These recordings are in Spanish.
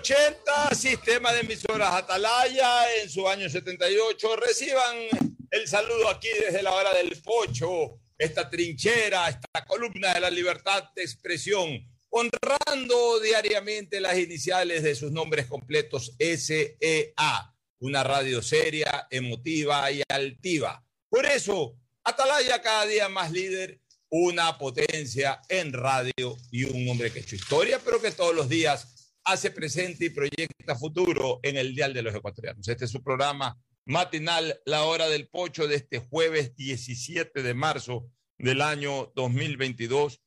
80, sistema de emisoras Atalaya en su año 78. Reciban el saludo aquí desde la hora del pocho, esta trinchera, esta columna de la libertad de expresión, honrando diariamente las iniciales de sus nombres completos SEA, una radio seria, emotiva y altiva. Por eso, Atalaya cada día más líder, una potencia en radio y un hombre que ha hecho historia, pero que todos los días hace presente y proyecta futuro en el Dial de los Ecuatorianos. Este es su programa matinal, la hora del pocho de este jueves 17 de marzo del año 2022.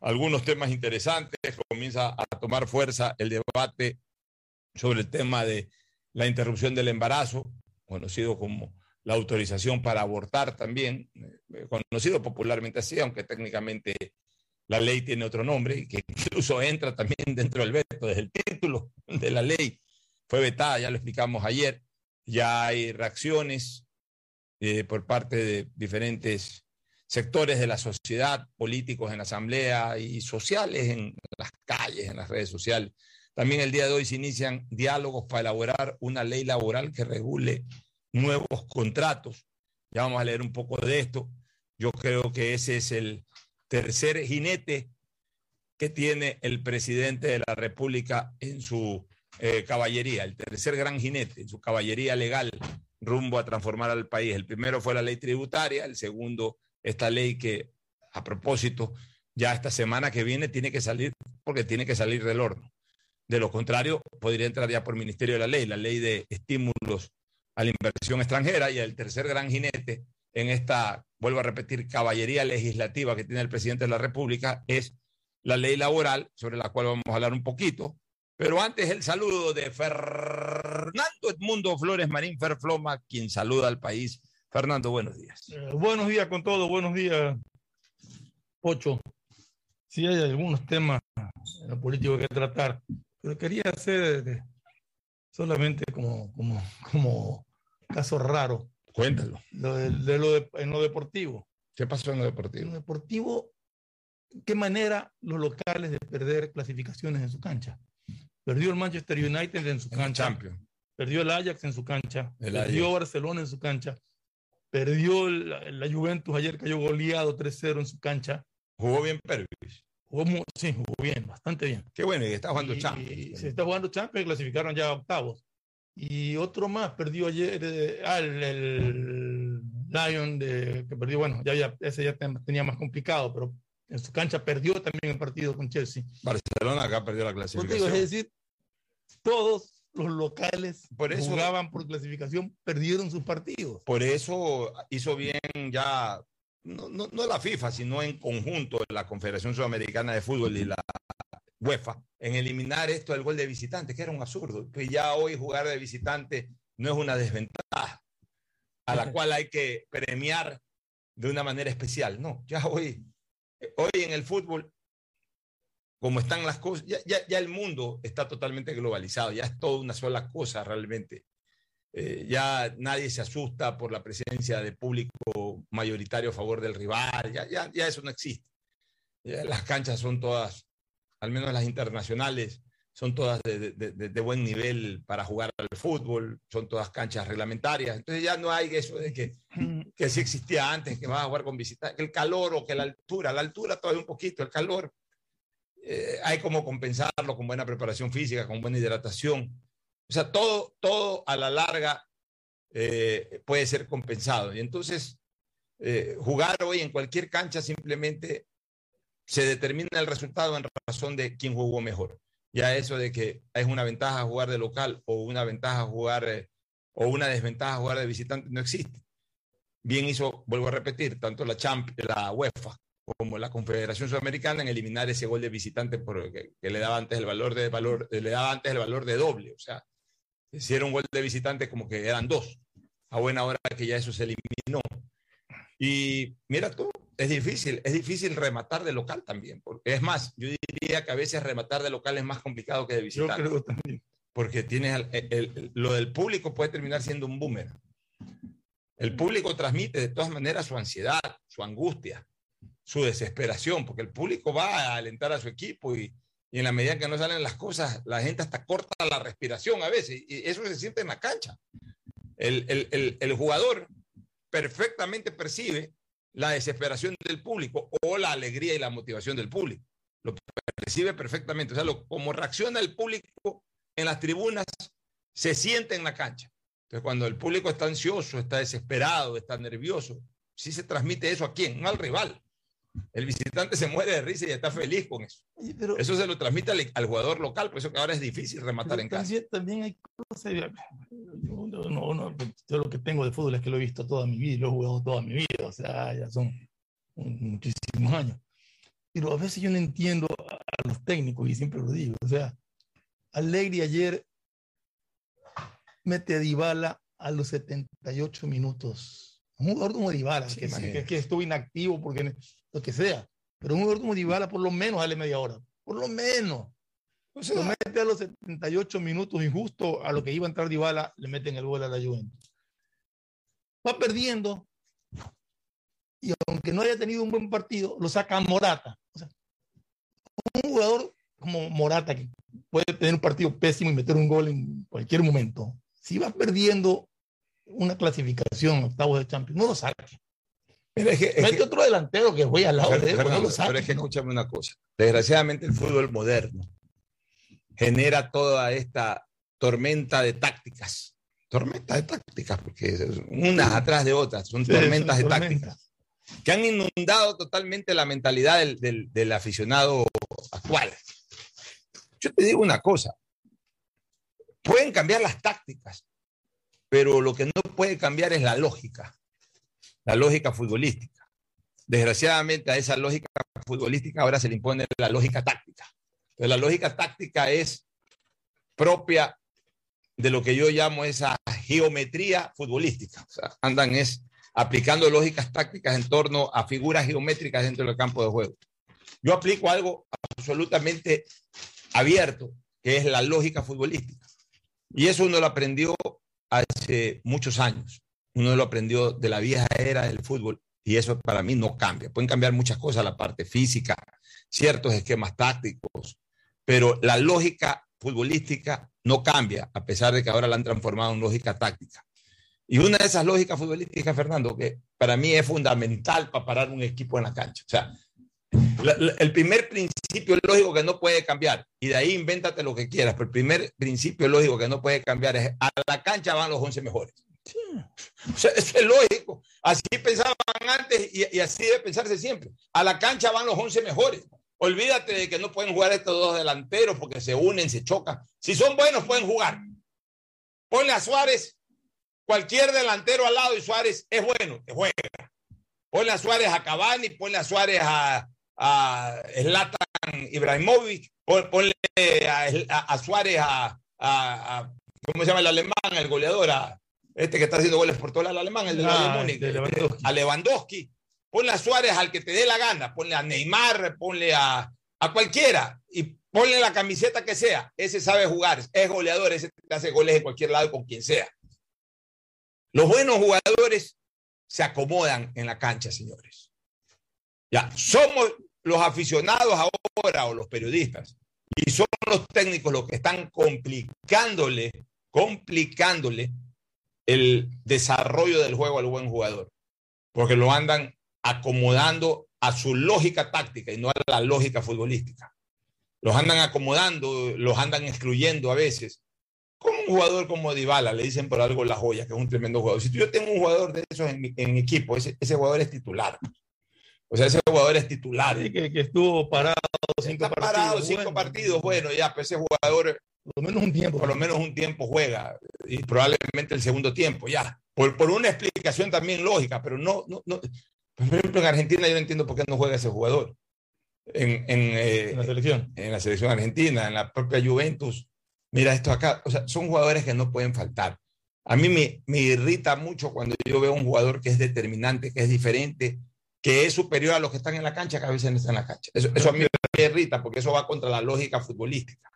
Algunos temas interesantes, comienza a tomar fuerza el debate sobre el tema de la interrupción del embarazo, conocido como la autorización para abortar también, eh, conocido popularmente así, aunque técnicamente la ley tiene otro nombre, que incluso entra también dentro del veto, desde el título de la ley fue vetada, ya lo explicamos ayer, ya hay reacciones eh, por parte de diferentes sectores de la sociedad, políticos en la asamblea y sociales en las calles, en las redes sociales. También el día de hoy se inician diálogos para elaborar una ley laboral que regule nuevos contratos. Ya vamos a leer un poco de esto. Yo creo que ese es el, tercer jinete que tiene el presidente de la República en su eh, caballería, el tercer gran jinete en su caballería legal rumbo a transformar al país. El primero fue la ley tributaria, el segundo, esta ley que, a propósito, ya esta semana que viene tiene que salir, porque tiene que salir del horno. De lo contrario, podría entrar ya por Ministerio de la Ley, la ley de estímulos a la inversión extranjera y el tercer gran jinete en esta, vuelvo a repetir, caballería legislativa que tiene el presidente de la República es la ley laboral, sobre la cual vamos a hablar un poquito. Pero antes el saludo de Fernando Edmundo Flores Marín Ferfloma, quien saluda al país. Fernando, buenos días. Eh, buenos días con todo, buenos días, Ocho. Sí hay algunos temas en lo político que tratar, pero quería hacer solamente como, como, como caso raro Cuéntalo. de, lo en lo deportivo. ¿Qué pasó en lo deportivo? En lo deportivo, ¿qué manera los locales de perder clasificaciones en su cancha? Perdió el Manchester United en su cancha. Perdió el Ajax en su cancha. perdió Barcelona en su cancha. Perdió la, Juventus ayer cayó goleado 3-0 en su cancha. Jugó bien Pervis. Jugó, sí, jugó bien, bastante bien. Qué bueno, y está jugando Champions. Se está jugando Champions, clasificaron ya a octavos. Y otro más perdió ayer, eh, ah, el, Lion, de, que perdió, bueno, ya, ese ya tenía más complicado, pero en su cancha perdió también el partido con Chelsea. Barcelona acá perdió la clasificación. es decir, todos los locales por eso, jugaban por clasificación, perdieron sus partidos. Por eso hizo bien ya, no, no, no la FIFA, sino en conjunto la Confederación Sudamericana de Fútbol y la UEFA en eliminar esto del gol de visitante, que era un absurdo, que ya hoy jugar de visitante no es una desventaja a la cual hay que premiar de una manera especial. No, ya hoy, hoy en el fútbol, como están las cosas, ya, ya, el mundo está totalmente globalizado, ya es toda una sola cosa realmente. Eh, ya nadie se asusta por la presencia de público mayoritario a favor del rival, ya, ya, ya eso no existe. las canchas son todas al menos las internacionales, son todas de, buen nivel para jugar al fútbol, son todas canchas reglamentarias. Entonces ya no hay eso de que, que sí existía antes, que vas a jugar con visitantes, el calor o que la altura, la altura todavía un poquito, el calor, eh, hay como compensarlo con buena preparación física, con buena hidratación. O sea, todo, todo a la larga eh, puede ser compensado. Y entonces, eh, jugar hoy en cualquier cancha simplemente se determina el resultado en razón de quién jugó mejor. Ya eso de que es una ventaja jugar de local o una ventaja jugar eh, o una desventaja jugar de visitante no existe. Bien hizo, vuelvo a repetir, tanto la, Champ, la UEFA como la Confederación Sudamericana en eliminar ese gol de visitante porque, que le daba antes el valor de valor, le daba antes el valor de doble. O sea, si era un gol de visitante como que eran dos. A buena hora que ya eso se eliminó. Y mira tú, es difícil, es difícil rematar de local también. Porque, es más, yo diría que a veces rematar de local es más complicado que de visitante. Yo creo también. Porque tienes lo del público puede terminar siendo un boomerang. El público transmite de todas maneras su ansiedad, su angustia, su desesperación, porque el público va a alentar a su equipo y, y en la medida que no salen las cosas, la gente hasta corta la respiración a veces, y eso se siente en la cancha. El, el, el, jugador perfectamente percibe la desesperación del público o la alegría y la motivación del público. Lo percibe perfectamente. O sea, lo, como reacciona el público en las tribunas, se siente en la cancha. Entonces, cuando el público está ansioso, está desesperado, está nervioso, sí se transmite eso a quién, al rival. El visitante se muere de risa y está feliz con eso. eso se lo transmite al, jugador local, por eso que ahora es difícil rematar en casa. También hay cosas. Yo, no, yo lo que tengo de fútbol es que lo he visto toda mi vida y lo he jugado toda mi vida, o sea, ya son muchísimos años. Pero a veces yo no entiendo a los técnicos y siempre lo digo, o sea, Alegri ayer mete a Dybala a los 78 minutos. Un jugador como Dybala, que, que, estuvo inactivo porque lo que sea. Pero un jugador como Dybala por lo menos sale media hora. Por lo menos. O lo mete a los 78 minutos injusto a lo que iba a entrar Dybala, le meten el gol a la Juventus. Va perdiendo y aunque no haya tenido un buen partido, lo saca Morata. O sea, un jugador como Morata que puede tener un partido pésimo y meter un gol en cualquier momento. Si va perdiendo una clasificación octavos de Champions, no lo saque. Pero es que, otro delantero que juega al lado de él, no lo Pero es que escúchame una cosa. Desgraciadamente el fútbol moderno genera toda esta tormenta de tácticas. Tormenta de tácticas, porque unas atrás de otras, son tormentas de tácticas que han inundado totalmente la mentalidad del, del, del aficionado actual. Yo te digo una cosa, pueden cambiar las tácticas, pero lo que no puede cambiar es la lógica, la lógica futbolística. Desgraciadamente a esa lógica futbolística ahora se le impone la lógica táctica. La lógica táctica es propia de lo que yo llamo esa geometría futbolística. O sea, andan es aplicando lógicas tácticas en torno a figuras geométricas dentro del campo de juego. Yo aplico algo absolutamente abierto, que es la lógica futbolística. Y eso uno lo aprendió hace muchos años. Uno lo aprendió de la vieja era del fútbol y eso para mí no cambia. Pueden cambiar muchas cosas, la parte física, ciertos esquemas tácticos, pero la lógica futbolística no cambia, a pesar de que ahora la han transformado en lógica táctica. Y una de esas lógicas futbolísticas, Fernando, que para mí es fundamental para parar un equipo en la cancha. O sea, el primer principio lógico que no puede cambiar, y de ahí invéntate lo que quieras, pero el primer principio lógico que no puede cambiar es a la cancha van los 11 mejores. O sea, es lógico. Así pensaban antes y, así debe pensarse siempre. A la cancha van los 11 mejores. Olvídate de que no pueden jugar estos dos delanteros porque se unen, se chocan. Si son buenos, pueden jugar. Ponle a Suárez cualquier delantero al lado y Suárez es bueno, te juega. Ponle a Suárez a Cavani, ponle a Suárez a, a Zlatan Ibrahimovic, ponle a, Suárez a, a, ¿cómo se llama el alemán? El goleador, a este que está haciendo goles por todo el alemán, el de ah, Lewandowski. a Lewandowski. Ponle a Suárez al que te dé la gana, ponle a Neymar, ponle a, a cualquiera y ponle la camiseta que sea. Ese sabe jugar, es goleador, ese te hace goles en cualquier lado con quien sea. Los buenos jugadores se acomodan en la cancha, señores. Ya, somos los aficionados ahora o los periodistas y son los técnicos los que están complicándole, complicándole el desarrollo del juego al buen jugador, porque lo andan acomodando a su lógica táctica y no a la lógica futbolística. Los andan acomodando, los andan excluyendo a veces. Como un jugador como Dybala, le dicen por algo la joya, que es un tremendo jugador. Si yo tengo un jugador de esos en en mi equipo, ese, ese jugador es titular. O sea, ese jugador es titular. que, estuvo parado cinco partidos. parado cinco partidos, bueno, ya, pues ese jugador. Por lo menos un tiempo. Por lo menos un tiempo juega. Y probablemente el segundo tiempo, ya. Por, por una explicación también lógica, pero no, no, no. Por ejemplo, en Argentina yo no entiendo por qué no juega ese jugador. En, en, eh, en la selección. En la selección argentina, en la propia Juventus. Mira esto acá. O sea, son jugadores que no pueden faltar. A mí me, me irrita mucho cuando yo veo un jugador que es determinante, que es diferente, que es superior a los que están en la cancha, que a veces no están en la cancha. Eso, a mí me irrita porque eso va contra la lógica futbolística.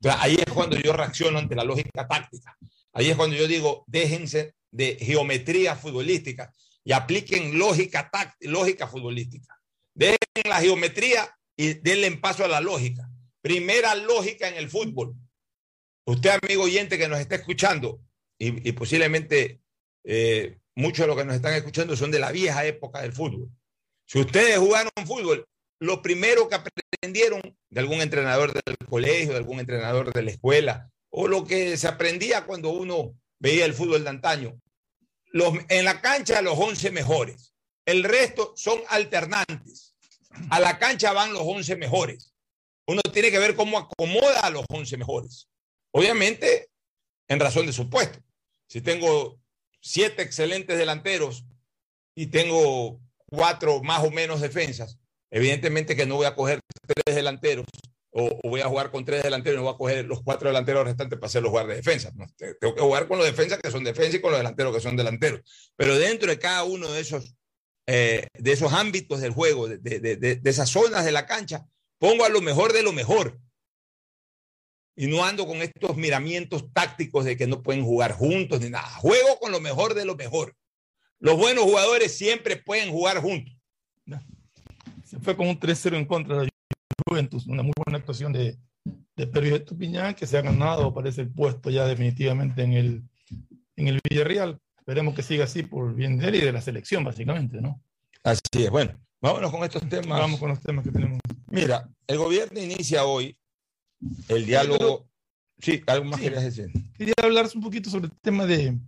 Entonces, ahí es cuando yo reacciono ante la lógica táctica. Ahí es cuando yo digo, déjense de geometría futbolística y apliquen lógica, lógica futbolística. Dejen la geometría y denle paso a la lógica. primera lógica en el fútbol. Usted, amigo oyente que nos está escuchando, y, posiblemente eh, muchos de los que nos están escuchando son de la vieja época del fútbol. Si ustedes jugaron fútbol, lo primero que aprendieron de algún entrenador del colegio, de algún entrenador de la escuela, o lo que se aprendía cuando uno veía el fútbol de antaño, los, en la cancha los 11 mejores. El resto son alternantes. A la cancha van los 11 mejores. Uno tiene que ver cómo acomoda a los 11 mejores. Obviamente, en razón de su puesto. Si tengo siete excelentes delanteros y tengo cuatro más o menos defensas, evidentemente que no voy a coger tres delanteros o, voy a jugar con tres delanteros y no voy a coger los cuatro delanteros restantes para hacer los jugar de defensa. Tengo que jugar con los defensas que son defensas y con los delanteros que son delanteros. Pero dentro de cada uno de esos, eh, de esos ámbitos del juego, de, de, de esas zonas de la cancha, pongo a lo mejor de lo mejor y no ando con estos miramientos tácticos de que no pueden jugar juntos ni nada. Juego con lo mejor de lo mejor. Los buenos jugadores siempre pueden jugar juntos. Se fue con un 3-0 en contra de la Juventus, una muy buena actuación de, de Pedro Estupiñán, que se ha ganado, parece, el puesto ya definitivamente en el, en el Villarreal. Esperemos que siga así por bien de él y de la selección, básicamente, ¿no? Así es. Bueno, vámonos con estos temas. Vamos con los temas que tenemos. Mira, el gobierno inicia hoy el diálogo. Sí, algo más querías decir. Quería hablar un poquito sobre el tema de,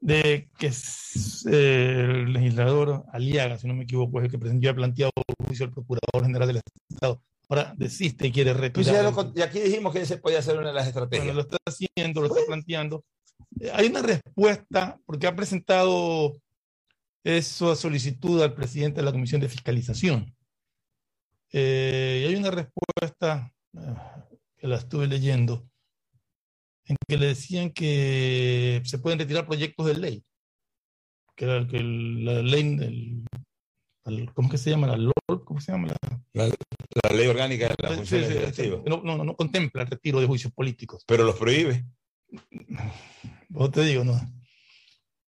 de que eh, el legislador Aliaga, si no me equivoco, es el que presentó, ha planteado el juicio al Procurador General del Estado. Ahora desiste y quiere pues retirar. y aquí dijimos que ese podía ser una de las estrategias. lo está haciendo, lo está planteando. Eh, hay una respuesta, porque ha presentado esa solicitud al presidente de la Comisión de Fiscalización. Eh, y hay una respuesta que la estuve leyendo, en que le decían que se pueden retirar proyectos de ley, que, era, que la ley, el, ¿cómo que se llama? La LOL, ¿cómo se llama? La, la, ley orgánica de la función sí, no, no, no, contempla el retiro de juicios políticos. Pero los prohíbe. Vos te digo, no.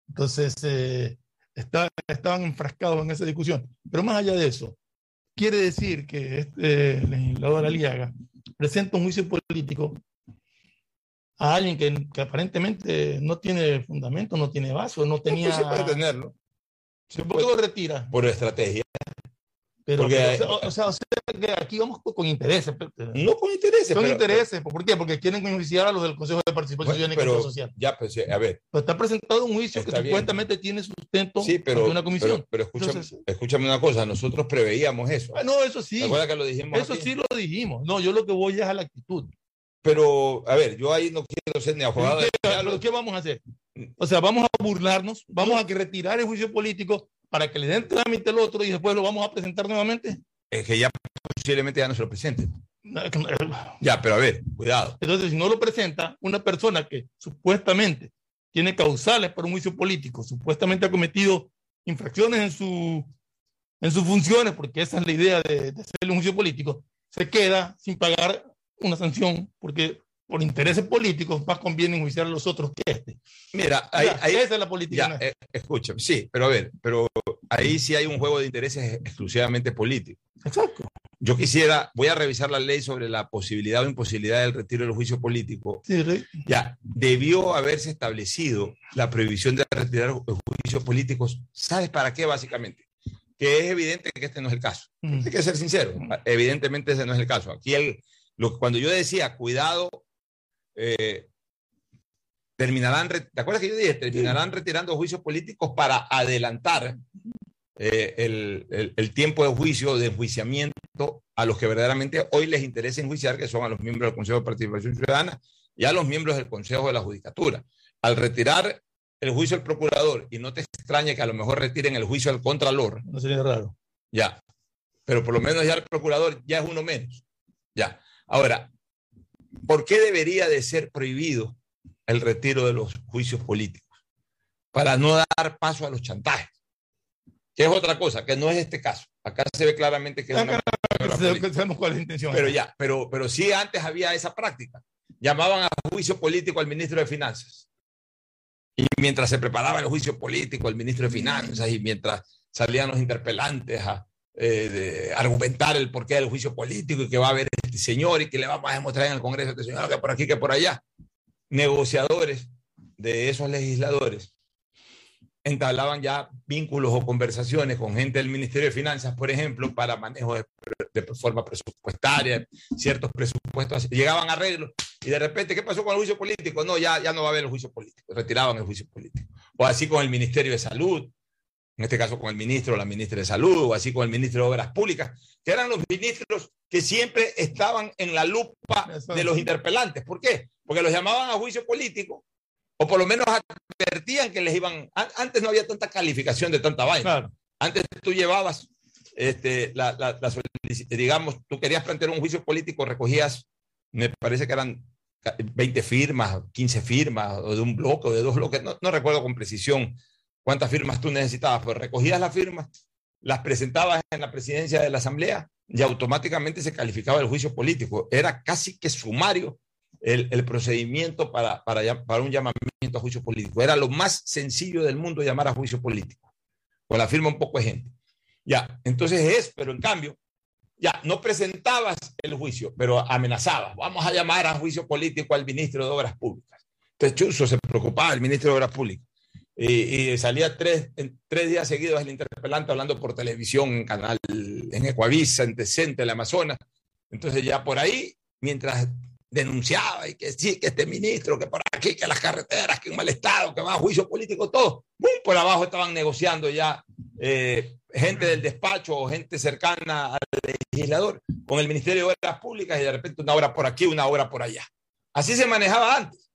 Entonces, eh, está, estaban enfrascados en esa discusión. Pero más allá de eso, quiere decir que este legislador Aliaga presenta un juicio político a alguien que, aparentemente no tiene fundamento, no tiene vaso, no tenía... No, puede tenerlo. ¿Por qué lo retira? Por estrategia. Pero, o, sea, o, sea, que aquí vamos con intereses. No con intereses. Con intereses. ¿Por qué? Porque quieren iniciar a los del Consejo de Participación bueno, Social. Ya, pues, a ver. Pero está presentado un juicio que supuestamente tiene sustento sí, pero, una comisión. Pero, escúchame, escúchame, una cosa, nosotros preveíamos eso. Ah, no, eso sí. que lo dijimos? Eso sí lo dijimos. No, yo lo que voy es a la actitud. Pero, a ver, yo ahí no quiero ser ni abogado. ¿Qué, ¿Qué vamos a hacer? O sea, vamos a burlarnos, vamos a retirar el juicio político para que le den trámite al otro y después lo vamos a presentar nuevamente. Es que ya posiblemente ya no se lo presenten. Ya, pero a ver, cuidado. Entonces, si no lo presenta una persona que supuestamente tiene causales para un juicio político, supuestamente ha cometido infracciones en, su, en sus funciones, porque esa es la idea de, de hacerle un juicio político, se queda sin pagar una sanción porque por intereses políticos más conviene enjuiciar a los otros que este. Mira, ahí, esa es la política. Ya, eh, escucha, sí, pero a ver, pero ahí sí hay un juego de intereses exclusivamente político. Exacto. Yo quisiera, voy a revisar la ley sobre la posibilidad o imposibilidad del retiro del juicio político. Sí, ya, debió haberse establecido la prohibición de retirar juicios políticos. ¿Sabes para qué, básicamente? Que es evidente que este no es el caso. Mm. Hay que ser sincero. Evidentemente ese no es el caso. Aquí el, lo, cuando yo decía, cuidado eh, terminarán, ¿te acuerdas que yo dije? Terminarán retirando juicios políticos para adelantar eh, el, el, tiempo de juicio, de enjuiciamiento a los que verdaderamente hoy les interesa enjuiciar, que son a los miembros del Consejo de Participación Ciudadana y a los miembros del Consejo de la Judicatura. Al retirar el juicio del procurador, y no te extrañe que a lo mejor retiren el juicio al contralor. No sería raro. Ya. Pero por lo menos ya el procurador ya es uno menos. Ya. Ahora, ¿Por qué debería de ser prohibido el retiro de los juicios políticos? Para no dar paso a los chantajes. Que es otra cosa, que no es este caso. Acá se ve claramente que es una... Sabemos cuál es la intención. Pero ya, pero, pero sí antes había esa práctica. Llamaban a juicio político al ministro de Finanzas. Y mientras se preparaba el juicio político, el ministro de Finanzas, y mientras salían los interpelantes a eh, argumentar el porqué del juicio político y que va a haber este señor y que le vamos a demostrar en el Congreso este señor que por aquí, que por allá. Negociadores de esos legisladores entablaban ya vínculos o conversaciones con gente del Ministerio de Finanzas, por ejemplo, para manejo de, forma presupuestaria, ciertos presupuestos, llegaban a arreglos y de repente, ¿qué pasó con el juicio político? No, ya, ya no va a haber el juicio político, retiraban el juicio político. O así con el Ministerio de Salud, en este caso con el ministro o la ministra de Salud, o así con el ministro de Obras Públicas, que eran los ministros que siempre estaban en la lupa de los interpelantes. ¿Por qué? Porque los llamaban a juicio político o por lo menos advertían que les iban. Antes no había tanta calificación de tanta vaina. Antes tú llevabas, este, la, la, digamos, tú querías plantear un juicio político, recogías, me parece que eran 20 firmas, 15 firmas, o de un bloque, o de dos bloques, no, no recuerdo con precisión cuántas firmas tú necesitabas, pero recogías las firmas, las presentabas en la presidencia de la Asamblea y automáticamente se calificaba el juicio político. Era casi que sumario el, procedimiento para, para, para, un llamamiento a juicio político. Era lo más sencillo del mundo llamar a juicio político, con la firma un poco de gente. Ya, entonces es, pero en cambio, ya, no presentabas el juicio, pero amenazabas. Vamos a llamar a juicio político al ministro de Obras Públicas. Entonces Chuzo se preocupaba, el ministro de Obras Públicas. Y, salía tres, en, tres días seguidos el interpelante hablando por televisión, en canal, en Ecuavisa, en Tecente, en Amazonas. Entonces ya por ahí, mientras denunciaba y que sí, que este ministro, que por aquí, que las carreteras, que un mal estado, que va a juicio político, todo. Por abajo estaban negociando ya eh, gente del despacho o gente cercana al legislador con el Ministerio de Obras Públicas y de repente una obra por aquí, una obra por allá. Así se manejaba antes.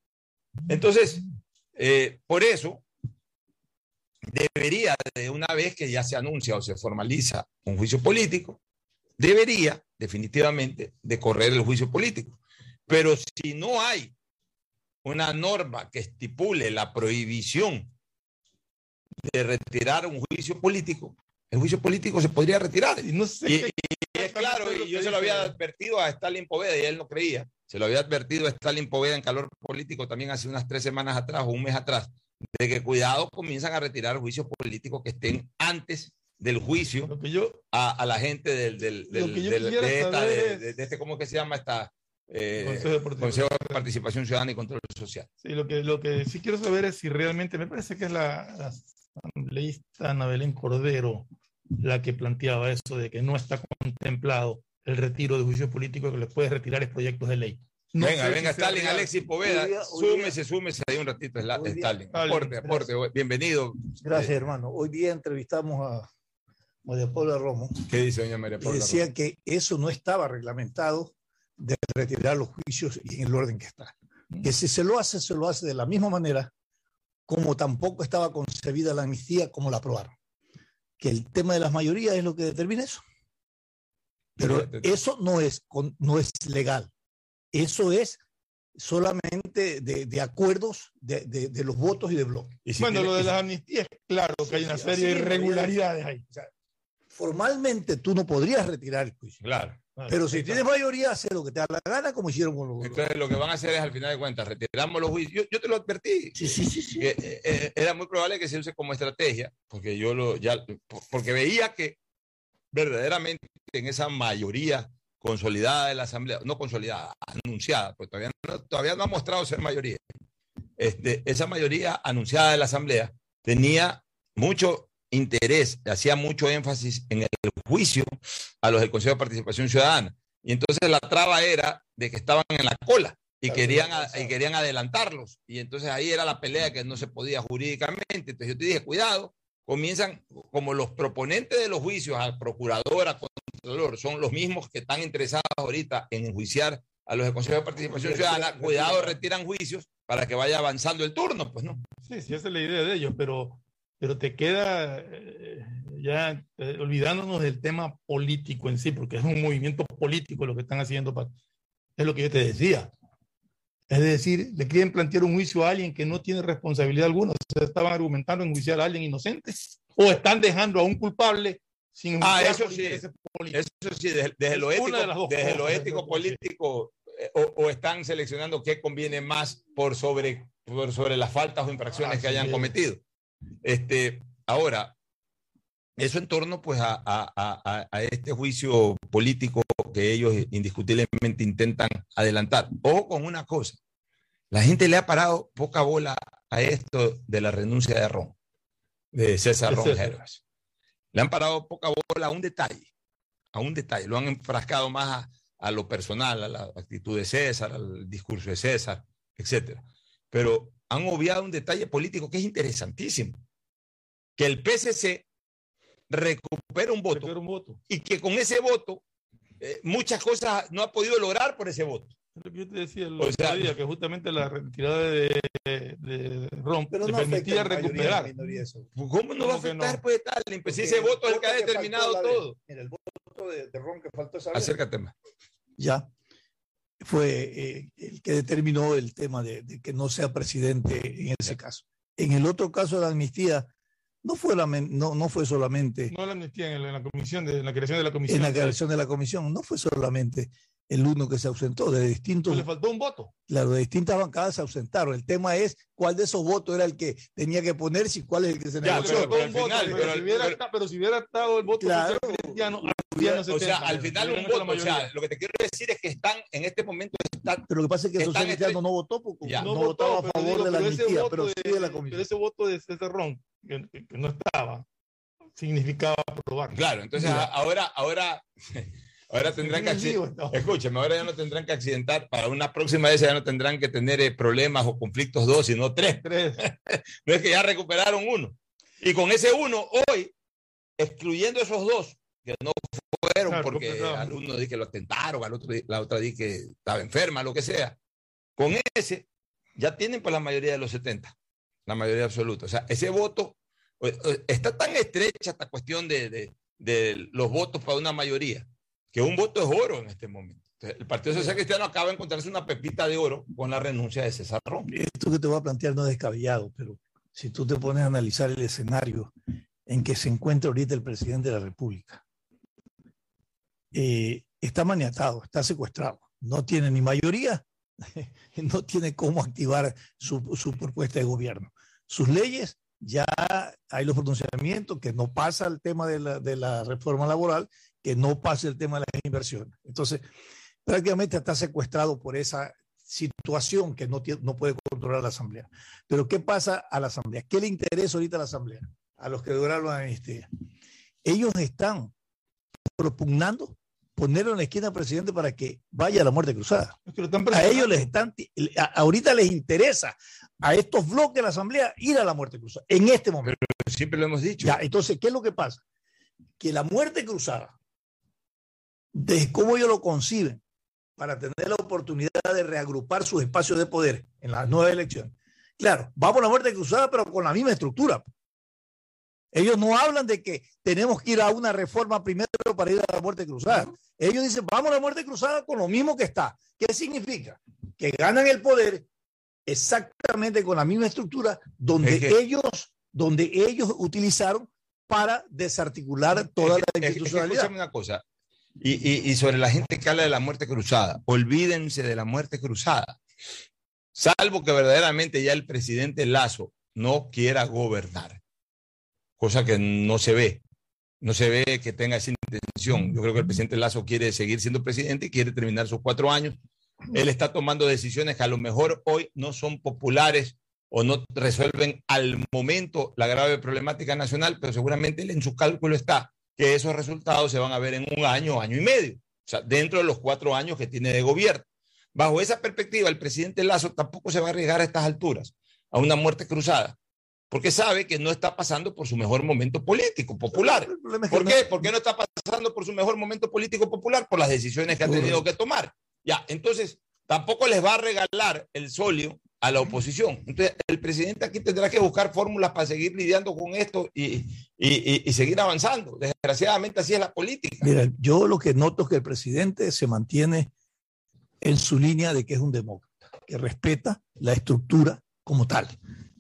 Entonces, eh, por eso, debería, de una vez que ya se anuncia o se formaliza un juicio político, debería definitivamente de correr el juicio político. Pero si no hay una norma que estipule la prohibición de retirar un juicio político, el juicio político se podría retirar. Y, no sé es claro, y yo se lo había advertido a Stalin Poveda y él no creía. Se lo había advertido a Stalin Poveda en calor político también hace unas tres semanas atrás o un mes atrás, de que cuidado comienzan a retirar juicios políticos que estem antes del juicio a, la gente del, del, de, este, ¿cómo que se llama esta? Eh, Consejo, de Participación Ciudadana y Control Social. Sí, lo que, lo que sí quiero saber es si realmente, me parece que es la, asambleísta Ana Belén Cordero la que planteaba eso de que no está contemplado el retiro de juicios políticos que le puede retirar proyectos de ley. Venga, venga, Stalin, Alexis Poveda, súmese, súmese ahí un ratito, Stalin. Aporte, aporte, bienvenido. Gracias, hermano. Hoy día entrevistamos a María Paula Romo. ¿Qué dice doña María Paula? Y decía que eso no estaba reglamentado de retirar los juicios en el orden que está. Que si se lo hace, se lo hace de la misma manera como tampoco estaba concebida la amnistía como la aprobaron. Que el tema de las mayorías es lo que determina eso. Pero eso no es, no es legal. Eso es solamente de, acuerdos de, los votos y de bloque. bueno, lo de las amnistías, claro que hay una serie de irregularidades ahí. formalmente tú no podrías retirar el juicio. Claro. Pero si tienes mayoría, hace lo que te da la gana, como hicieron con los. Entonces, lo que van a hacer es, al final de cuentas, retiramos los juicios. Yo, te lo advertí. Sí, sí, sí. Eh, eh, era muy probable que se use como estrategia, porque yo lo. ya Porque veía que verdaderamente en esa mayoría consolidada de la Asamblea, no consolidada, anunciada, pues todavía no, todavía no ha mostrado ser mayoría. Este, esa mayoría anunciada de la Asamblea tenía mucho interés, hacía mucho énfasis en el juicio a los del Consejo de Participación Ciudadana. Y entonces la traba era de que estaban en la cola y querían, y querían adelantarlos. Y entonces ahí era la pelea que no se podía jurídicamente. Entonces yo te dije, cuidado, comienzan como los proponentes de los juicios al procurador, a contralor, son los mismos que están interesados ahorita en enjuiciar a los del Consejo de Participación Ciudadana, cuidado, retiran juicios para que vaya avanzando el turno, pues no. Sí, sí, esa es la idea de ellos, pero pero te queda eh, ya eh, olvidándonos del tema político en sí, porque es un movimiento político lo que están haciendo. Para, es lo que yo te decía. Es decir, le quieren plantear un juicio a alguien que no tiene responsabilidad alguna. Se estaban argumentando en juiciar a alguien inocente o están dejando a un culpable sin ah, eso sí, eso sí, desde, lo ético, desde lo ético político eh, o, están seleccionando qué conviene más por sobre, por sobre las faltas o infracciones que hayan cometido. Este, ahora, eso en torno pues a, este juicio político que ellos indiscutiblemente intentan adelantar. O con una cosa, la gente le ha parado poca bola a esto de la renuncia de Ron, de César Ron Le han parado poca bola a un detalle, a un detalle. Lo han enfrascado más a, lo personal, a la actitud de César, al discurso de César, etc. Pero han obviado un detalle político que es interesantísimo, que el PSC recupera un voto, y que con ese voto eh, muchas cosas no ha podido lograr por ese voto. Lo que yo te decía el otro día, que justamente la retirada de, de, Ron Pero no permitía recuperar. ¿Cómo no va a afectar después de tal? ese voto es el que ha determinado todo. En el voto de, Ron que faltó esa Acércate más. Ya fue eh, el que determinó el tema de, de, que no sea presidente en ese caso. En el otro caso de la amnistía, no fue, la, no, no fue solamente... No la amnistía en la, comisión, de, en la creación de la comisión. En la creación de la comisión, no fue solamente el uno que se ausentó, de distintos... Le faltó un voto. Claro, de distintas bancadas se ausentaron. El tema es cuál de esos votos era el que tenía que ponerse y cuál es el que se negoció. Pero, pero, si hubiera, pero, si hubiera estado el voto claro, cristiano, o sea, al final un voto, o sea, lo que te quiero decir es que están en este momento están, pero lo que pasa es que Social Cristiano no votó porque no, no votaba a favor de la amnistía, pero sí de la comisión. Pero ese voto de César Ron, que, que no estaba, significaba aprobar. Claro, entonces ahora, ahora Ahora tendrán que escúchame, ahora ya no tendrán que accidentar, para una próxima vez ya no tendrán que tener eh, problemas o conflictos dos, sino tres. tres. no es que ya recuperaron uno. Y con ese uno, hoy, excluyendo esos dos, que no fueron porque al uno dice que lo atentaron, al otro la otra dice que estaba enferma, lo que sea. Con ese, ya tienen pues la mayoría de los 70, la mayoría absoluta. O sea, ese voto, está tan estrecha esta cuestión de, de los votos para una mayoría que un voto es oro en este momento. el Partido Social Cristiano acaba de encontrarse una pepita de oro con la renuncia de César Ron. Esto que te voy a plantear no es descabellado, pero si tú te pones a analizar el escenario en que se encuentra ahorita el presidente de la República, eh, está maniatado, está secuestrado, no tiene ni mayoría, no tiene cómo activar su, propuesta de gobierno. Sus leyes, ya hay los pronunciamientos, que no pasa el tema de la, de la reforma laboral que no pase el tema de las inversiones. Entonces, prácticamente está secuestrado por esa situación que no, no puede controlar la Asamblea. Pero ¿qué pasa a la Asamblea? ¿Qué le interesa ahorita a la Asamblea? A los que lograron la amnistía. Ellos están propugnando ponerlo en la esquina al presidente para que vaya a la muerte cruzada. a ellos les están, ahorita les interesa a estos bloques de la Asamblea ir a la muerte cruzada, en este momento. siempre lo hemos dicho. Ya, entonces, ¿qué es lo que pasa? Que la muerte cruzada de cómo ellos lo conciben para tener la oportunidad de reagrupar sus espacios de poder en las nuevas elecciones. Claro, vamos a la muerte cruzada, pero con la misma estructura. Ellos no hablan de que tenemos que ir a una reforma primero para ir a la muerte cruzada. Ellos dicen, vamos a la muerte cruzada con lo mismo que está. ¿Qué significa? Que ganan el poder exactamente con la misma estructura donde ellos donde ellos utilizaron para desarticular toda la institucionalidad. una cosa, y, sobre la gente que habla de la muerte cruzada. Olvídense de la muerte cruzada. Salvo que verdaderamente ya el presidente Lazo no quiera gobernar, cosa que no se ve. No se ve que tenga esa intención. Yo creo que el presidente Lazo quiere seguir siendo presidente y quiere terminar sus cuatro años. Él está tomando decisiones que a lo mejor hoy no son populares o no resuelven al momento la grave problemática nacional, pero seguramente él en su cálculo está que esos resultados se van a ver en un año, año y medio, o sea, dentro de los cuatro años que tiene de gobierno. Bajo esa perspectiva, el presidente Lazo tampoco se va a arriesgar a estas alturas a una muerte cruzada, porque sabe que no está pasando por su mejor momento político popular. ¿Por qué? ¿Por qué no está pasando por su mejor momento político popular? Por las decisiones que ha tenido que tomar. Ya, entonces, tampoco les va a regalar el solio a la oposición. Entonces, el presidente aquí tendrá que buscar fórmulas para seguir lidiando con esto y, y, seguir avanzando. Desgraciadamente, así es la política. Mira, yo lo que noto es que el presidente se mantiene en su línea de que es un demócrata, que respeta la estructura como tal,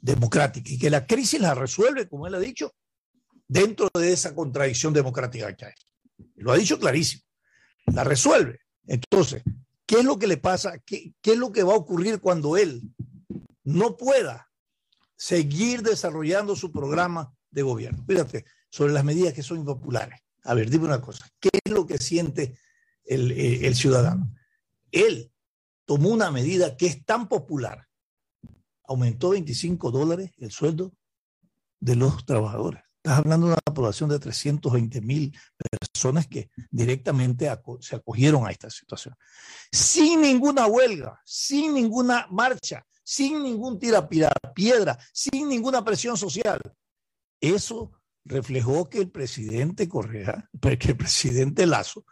democrática, y que la crisis la resuelve, como él ha dicho, dentro de esa contradicción democrática que hay. Lo ha dicho clarísimo. La resuelve. Entonces, ¿qué es lo que le pasa? ¿Qué, qué es lo que va a ocurrir cuando él no pueda seguir desarrollando su programa de gobierno. Fíjate, sobre las medidas que son impopulares. A ver, dime una cosa, ¿qué es lo que siente el, eh, ciudadano? Él tomó una medida que es tan popular, aumentó 25 dólares el sueldo de los trabajadores. Estás hablando de una población de 320 mil personas que directamente se acogieron a esta situación. Sin ninguna huelga, sin ninguna marcha, sin ningún tira piedra, sin ninguna presión social. Eso reflejó que el presidente Correa, que el presidente Lazo,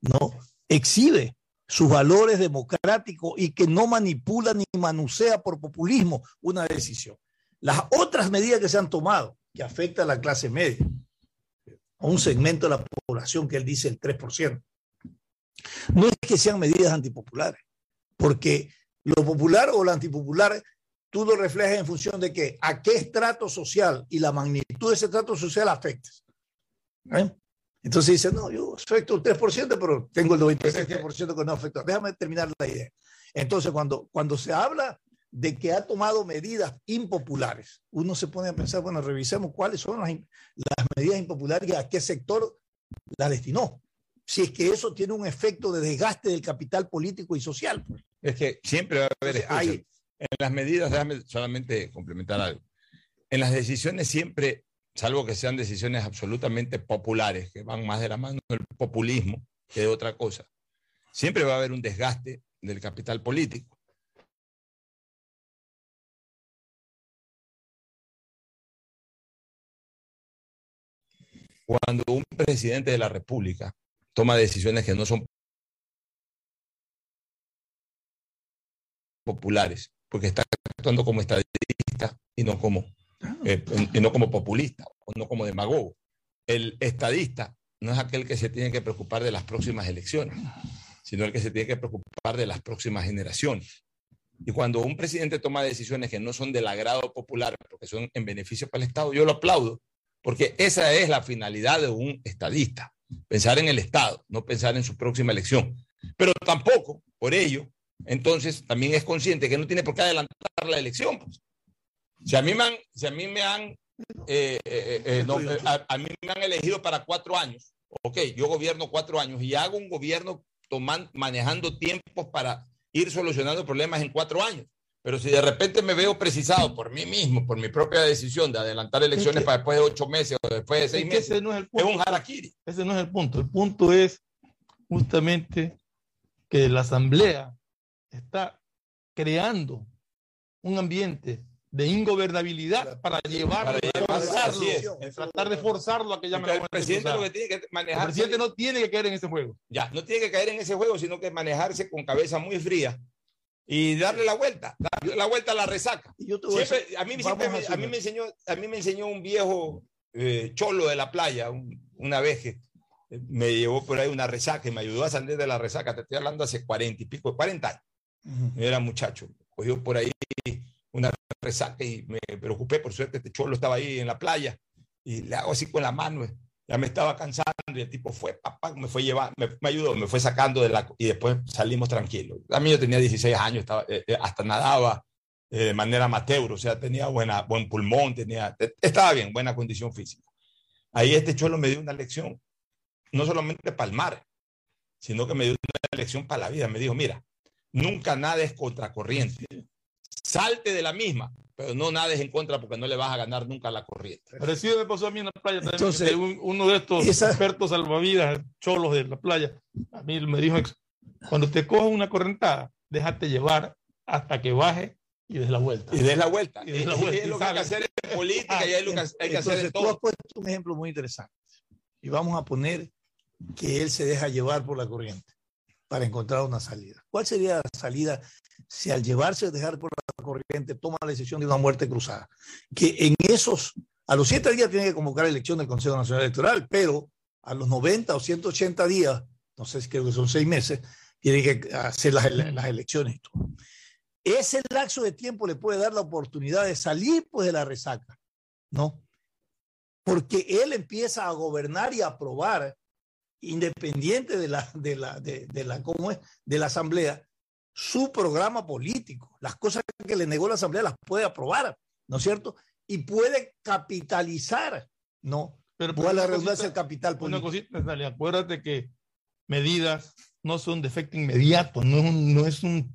no exhibe sus valores democráticos y que no manipula ni manusea por populismo una decisión. Las otras medidas que se han tomado, que afecta a la clase media, a un segmento de la población que él dice el 3%. No es que sean medidas antipopulares, porque lo popular o lo antipopular tú lo reflejas en función de que a qué estrato social y la magnitud de ese estrato social afectes. ¿Eh? Entonces dice, no, yo afecto el 3%, pero tengo el 97% que no afecta. Déjame terminar la idea. Entonces, cuando, cuando se habla de que ha tomado medidas impopulares. Uno se pone a pensar, bueno, revisemos cuáles son las, medidas impopulares y a qué sector las destinó. Si es que eso tiene un efecto de desgaste del capital político y social. Pues. Es que siempre va a haber, hay, en las medidas, déjame solamente complementar algo. En las decisiones siempre, salvo que sean decisiones absolutamente populares, que van más de la mano del populismo que de otra cosa, siempre va a haber un desgaste del capital político. cuando un presidente de la República toma decisiones que no son populares, porque está actuando como estadista y no como, eh, y no como populista o no como demagogo. El estadista no es aquel que se tiene que preocupar de las próximas elecciones, sino el que se tiene que preocupar de las próximas generaciones. Y cuando un presidente toma decisiones que no son del agrado popular, porque son en beneficio para el Estado, yo lo aplaudo, porque esa es la finalidad de un estadista, pensar en el Estado, no pensar en su próxima elección. Pero tampoco, por ello, entonces también es consciente que no tiene por qué adelantar la elección. Pues. Si a mí me han, si a mí me han, eh, eh, eh, a, mí me han elegido para cuatro años, ok, yo gobierno cuatro años y hago un gobierno tomando, manejando tiempos para ir solucionando problemas en cuatro años. Pero si de repente me veo precisado por mí mismo, por mi propia decisión de adelantar elecciones para después de ocho meses o después de seis meses, es, un harakiri. Ese no es el punto. El punto es justamente que la Asamblea está creando un ambiente de ingobernabilidad para llevar a tratar de forzarlo a que llame el presidente lo que tiene que manejar el presidente no tiene que caer en ese juego ya no tiene que caer en ese juego sino que manejarse con cabeza muy fría y darle la vuelta, darle la vuelta a la resaca. a, mí, a, mí me enseñó, a mí me enseñó un viejo eh, cholo de la playa, una vez que eh, me llevó por ahí una resaca y me ayudó a salir de la resaca. Te estoy hablando hace cuarenta y pico, cuarenta años. Era muchacho. Cogió por ahí una resaca y me preocupé. Por suerte, este cholo estaba ahí en la playa y le hago así con la mano ya me estaba cansando y el tipo fue, papá, me fue llevando, me, ayudó, me fue sacando de la... Y después salimos tranquilos. A mí yo tenía 16 años, estaba, eh, eh, hasta nadaba eh, de manera amateur, o sea, tenía buena, buen pulmón, tenía, estaba bien, buena condición física. Ahí este cholo me dio una lección, no solamente para el mar, sino que me dio una lección para la vida. Me dijo, mira, nunca nades contracorriente. Salte de la misma, pero no nades en contra porque no le vas a ganar nunca la corriente. Parecido me pasó a mí en la playa Entonces, uno de estos expertos salvavidas, cholos de la playa, a mí me dijo, cuando te cojas una correntada, déjate llevar hasta que baje y des la vuelta. Y des la vuelta. Y, la vuelta. es lo que hay que hacer en política y es lo que hay que hacer en todo. Tú has puesto un ejemplo muy interesante. Y vamos a poner que él se deja llevar por la corriente para encontrar una salida. ¿Cuál sería la salida si al llevarse dejar por la corriente toma la decisión de una muerte cruzada? Que en esos, a los siete días tiene que convocar elección del Consejo Nacional Electoral, pero a los 90 o 180 días, no sé creo que son seis meses, tiene que hacer las, las elecciones y todo. Ese lapso de tiempo le puede dar la oportunidad de salir pues de la resaca, ¿no? Porque él empieza a gobernar y a aprobar independiente de la, de la, de, la, ¿cómo es? de la Asamblea, su programa político. Las cosas que le negó la Asamblea las puede aprobar, ¿no es cierto? Y puede capitalizar, ¿no? pero, pero la redundancia del capital político. Una cosita, dale, acuérdate que medidas no son de efecto inmediato, no no es un,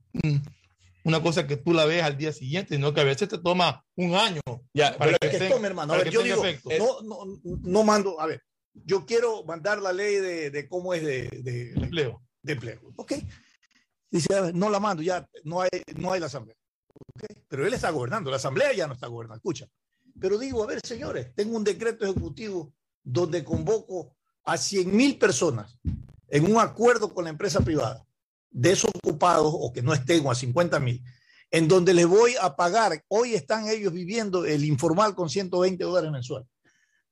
una cosa que tú la ves al día siguiente, sino que a veces te toma un año. Ya, para que, que tome, hermano. A ver, yo digo, no, no, no, mando, a ver, yo quiero mandar la ley de, de cómo es de, de, empleo. De empleo. Ok. Dice, no la mando, ya no hay, no hay la asamblea. Okay. Pero él está gobernando, la asamblea ya no está gobernando, escucha. Pero digo, a ver, señores, tengo un decreto ejecutivo donde convoco a 100 mil personas en un acuerdo con la empresa privada, desocupados o que no estén o a 50 mil, en donde les voy a pagar, hoy están ellos viviendo el informal con 120 dólares mensuales,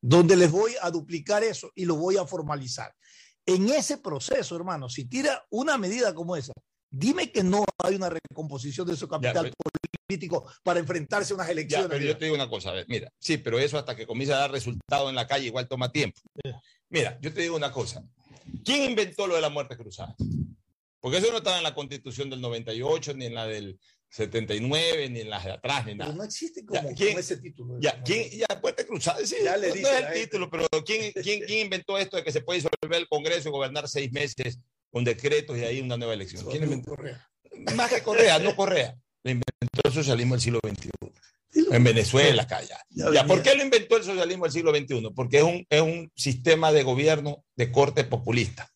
donde les voy a duplicar eso y lo voy a formalizar. En ese proceso, hermano, si tira una medida como esa, dime que no hay una recomposición de su capital político para enfrentarse a unas elecciones. pero yo te digo una cosa, a ver, mira, sí, pero eso hasta que comience a dar resultado en la calle igual toma tiempo. Mira, yo te digo una cosa, ¿Quién inventó lo de la muerte cruzada? Porque eso no estaba en la constitución del 98, ni en la del 79, ni en las de atrás, ni nada. Pero no existe como, ese título. Ya, ¿quién, ya muerte cruzada, sí, ya le no, es el título, pero ¿quién, quién, ¿quién, inventó esto de que se puede disolver el Congreso y gobernar seis meses con decretos y ahí una nueva elección? ¿Quién inventó? Correa. Más que Correa, no Correa. Lo inventó el socialismo del siglo XXI. En Venezuela, acá ya. ¿Por qué lo inventó el socialismo del siglo XXI? Porque es un, es un sistema de gobierno de corte populista.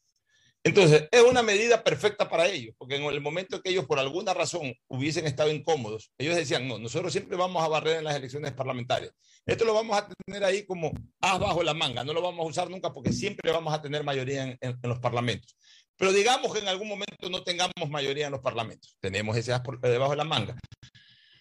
Entonces, es una medida perfecta para ellos, porque en el momento que ellos por alguna razón hubiesen estado incómodos, ellos decían, no, nosotros siempre vamos a barrer en las elecciones parlamentarias. Esto lo vamos a tener ahí como as bajo la manga, no lo vamos a usar nunca porque siempre vamos a tener mayoría en, en los parlamentos. Pero digamos que en algún momento no tengamos mayoría en los parlamentos, tenemos ese as por, debajo de la manga.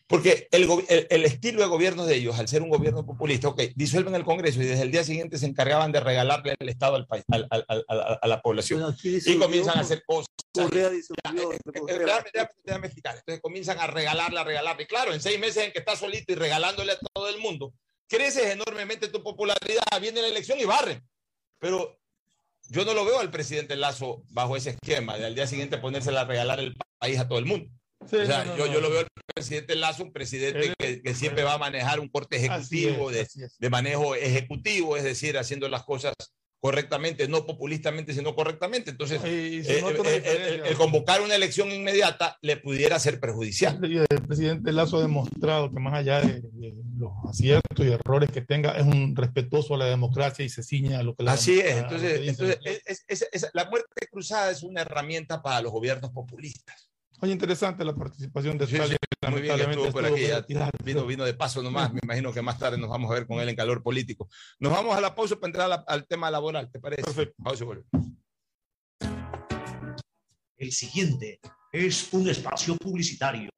Porque el, el, estilo de gobierno de ellos, al ser un gobierno populista, ok, disuelven el Congreso y desde el día siguiente se encargaban de regalarle el Estado al país, al, al, al, a la población. y comienzan a hacer cosas. Correa disolvió, eh, eh. Entonces comienzan a regalarle, a regalarle. Y claro, en seis meses en que estás solito y regalándole a todo el mundo, creces enormemente tu popularidad, viene la elección y barren. Pero yo no lo veo al presidente Lazo bajo ese esquema de al día siguiente ponérsela a regalar el país a todo el mundo yo, yo, lo veo al presidente Lazo, un presidente que, que, siempre va a manejar un corte ejecutivo, de, de, manejo ejecutivo, es decir, haciendo las cosas correctamente, no populistamente, sino correctamente. Entonces, eh, eh, eh, el, convocar una elección inmediata le pudiera ser perjudicial. El presidente Lazo ha demostrado que más allá de, los aciertos y errores que tenga, es un respetuoso a la democracia y se ciña a lo que la Así es, entonces, entonces la muerte cruzada es una herramienta para los gobiernos populistas. Oye, interesante la participación de sí, muy bien, estuvo por aquí. vino, vino de paso nomás. Me imagino que más tarde nos vamos a ver con él en calor político. Nos vamos a la pausa para entrar al tema laboral, ¿te parece? Perfecto. Pausa y vuelve. El siguiente es un espacio publicitario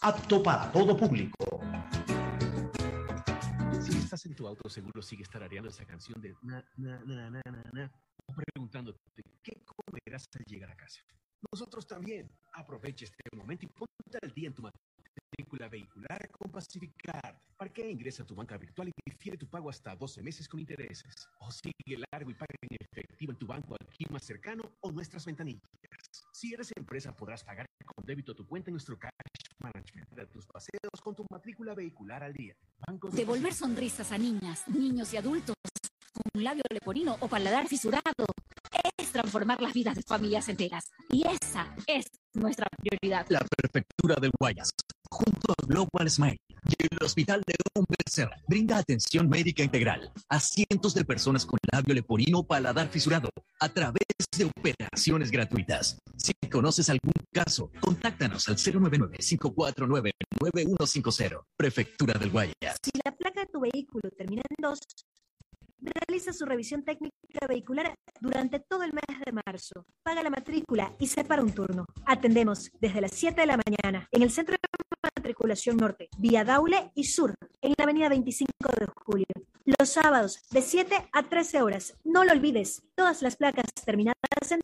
apto para todo público. Si estás en tu auto, seguro sigue tarareando esa canción de na, na, na, na, na, na, preguntándote qué comerás al llegar a casa. Nosotros también. Aprovecha este momento y ponte al día en tu matrícula vehicular con Pacificar. Parquea ingresa a tu banca virtual y difiere tu pago hasta 12 meses con intereses. O sigue largo y paga en efectivo en tu banco aquí más cercano o nuestras ventanillas. Si eres empresa, podrás pagar con débito tu cuenta en nuestro cash management de tus paseos con tu matrícula vehicular al día. Devolver sonrisas a niñas, niños y adultos con un labio leporino o paladar fisurado transformar las vidas de familias enteras. Y esa es nuestra prioridad. La prefectura del Guayas, junto a Global Smile y el Hospital de Becerra, brinda atención médica integral a cientos de personas con labio leporino o paladar fisurado a través de operaciones gratuitas. Si conoces algún caso, contáctanos al 099-549-9150. Prefectura del Guayas. Si la placa de tu vehículo termina en dos, realiza su revisión técnica vehicular durante todo el mes de marzo. Paga la matrícula y separa un turno. Atendemos desde las 7 de la mañana en el Centro de Matriculación Norte, vía Daule y Sur, en la avenida 25 de julio. Los sábados de 7 a 13 horas. No lo olvides, todas las placas terminadas en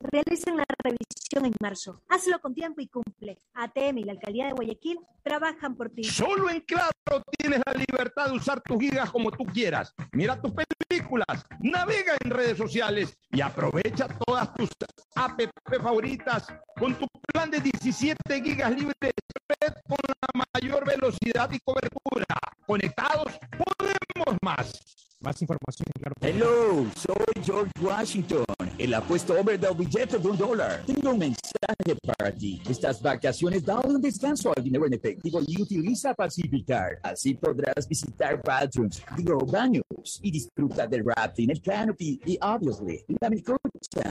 realicen la revisión en marzo. Hazlo con tiempo y cumple. ATM y la Alcaldía de Guayaquil trabajan por ti. Solo en Claro tienes la libertad de usar tus gigas como tú quieras. Mira tus películas, navega en redes sociales y aprovecha todas tus app favoritas con tu plan de 17 gigas libres con la mayor velocidad y cobertura. Conectados podemos más. Más. Información, claro. Hello, soy George Washington, el apuesto over del billete de un dólar. Tengo un mensaje para ti. Estas vacaciones dale un descanso al dinero en efectivo y utiliza Pacificar. Así podrás visitar bathrooms, digo baños, y disfrutar del rafting, el canopy y, obviously, la melcocha.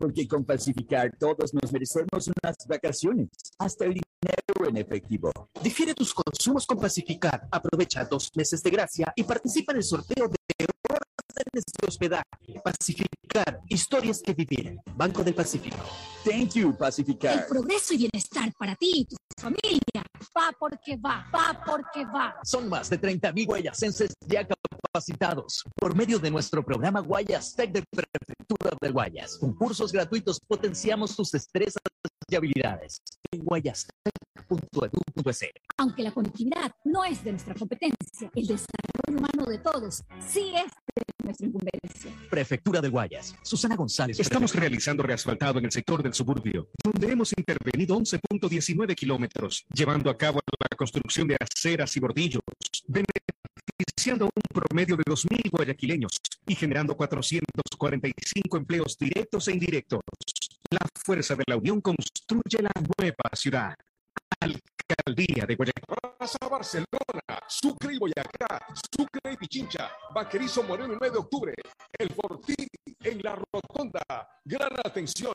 Porque con Pacificar todos nos merecemos unas vacaciones, hasta el dinero en efectivo. Difiere tus consumos con Pacificar. Aprovecha dos meses de gracia y participa en el sorteo de órdenes de hospedaje. Pacificar, historias que vivir. Banco del Pacífico. Thank you, El Pacificar. progreso y bienestar para ti y tu familia va porque va, va porque va. Son más de 30 mil guayasenses ya capacitados por medio de nuestro programa Guayas Tech de Prefectura de Guayas. Con cursos gratuitos potenciamos tus destrezas y habilidades. En guayastech.edu.es. Aunque la conectividad no es de nuestra competencia, el desarrollo humano de todos sí es de nuestra incumbencia. Prefectura de Guayas. Susana González. Estamos realizando reasfaltado en el sector del suburbio, donde hemos intervenido 11.19 kilómetros, llevando a cabo la construcción de aceras y bordillos, beneficiando a un promedio de 2.000 guayaquileños y generando 445 empleos directos e indirectos. La fuerza de la unión construye la nueva ciudad. Alcaldía de Guayaquil. Plaza Barcelona, Sucre y Boyacá, Sucre y Pichincha, Vaquerizo Moreno el 9 de octubre, El Fortín en la Rotonda. Gran atención,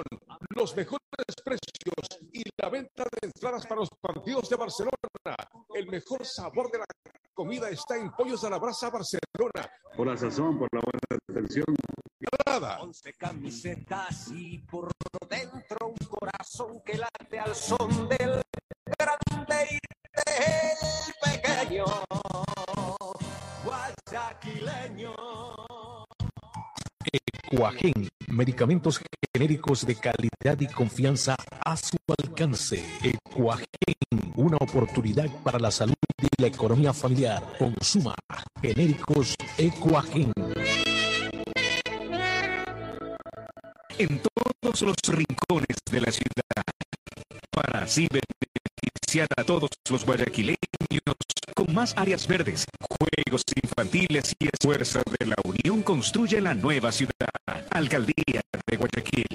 los mejores precios y la venta de entradas para los partidos de Barcelona. El mejor sabor de la comida está en Pollos a la Brasa Barcelona. Por la sazón, por la buena atención. Nada. Once camisetas y por dentro un corazón que late al son del y del pequeño guayaquileño. Ecuagen, medicamentos genéricos de calidad y confianza a su alcance. Ecuagen, una oportunidad para la salud y la economía familiar. Consuma genéricos Ecuagen. En todos los rincones de la ciudad, para así beneficiar a todos los guayaquileños con más áreas verdes, juegos infantiles y fuerza de la unión construye la nueva ciudad. Alcaldía de Guayaquil.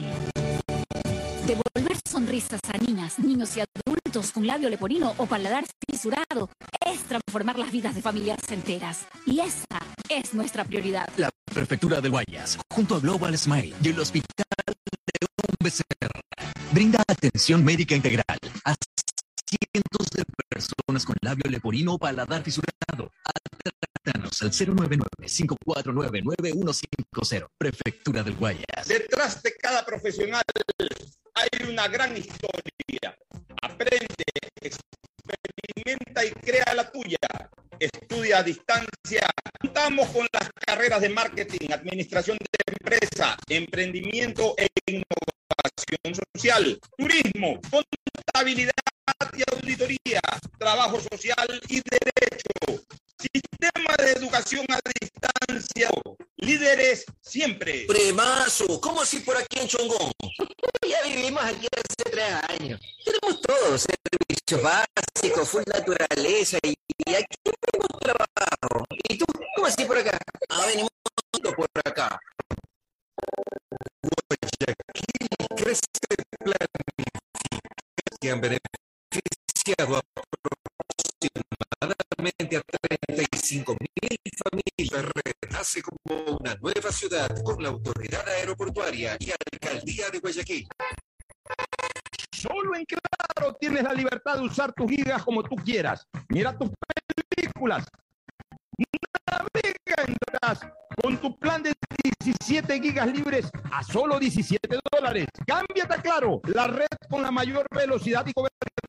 Devolver sonrisas a niñas, niños y adultos con labio leporino o paladar fisurado es transformar las vidas de familias enteras. Y esa es nuestra prioridad. La Prefectura de Guayas, junto a Global Smile y el Hospital de un Becerra, brinda atención médica integral a cientos de personas con labio leporino o paladar fisurado. Trátanos al 099-549-9150. Prefectura del Guayas. Detrás de cada profesional hay una gran historia. Aprende, experimenta y crea la tuya. Estudia a distancia. Contamos con las carreras de marketing, administración de empresa, emprendimiento e innovación social, turismo, contabilidad y auditoría, trabajo social y derecho. Sistema de educación a distancia. Líderes siempre. Premazo, ¿cómo así por aquí en Chongón? Ya vivimos aquí hace tres años. Tenemos todo, servicios básicos, full naturaleza y, aquí tenemos trabajo. ¿Y tú? ¿Cómo así por acá? Ah, venimos por acá. Guayaquil crece planifica beneficiado aproximadamente a 35 mil familias. Renace como una nueva ciudad con la autoridad aeroportuaria y alcaldía de Guayaquil. Solo en Claro tienes la libertad de usar tus gigas como tú quieras. Mira tus películas. Navega con tu plan de 17 gigas libres a solo 17 dólares. Cámbiate a Claro, la red con la mayor velocidad y cobertura.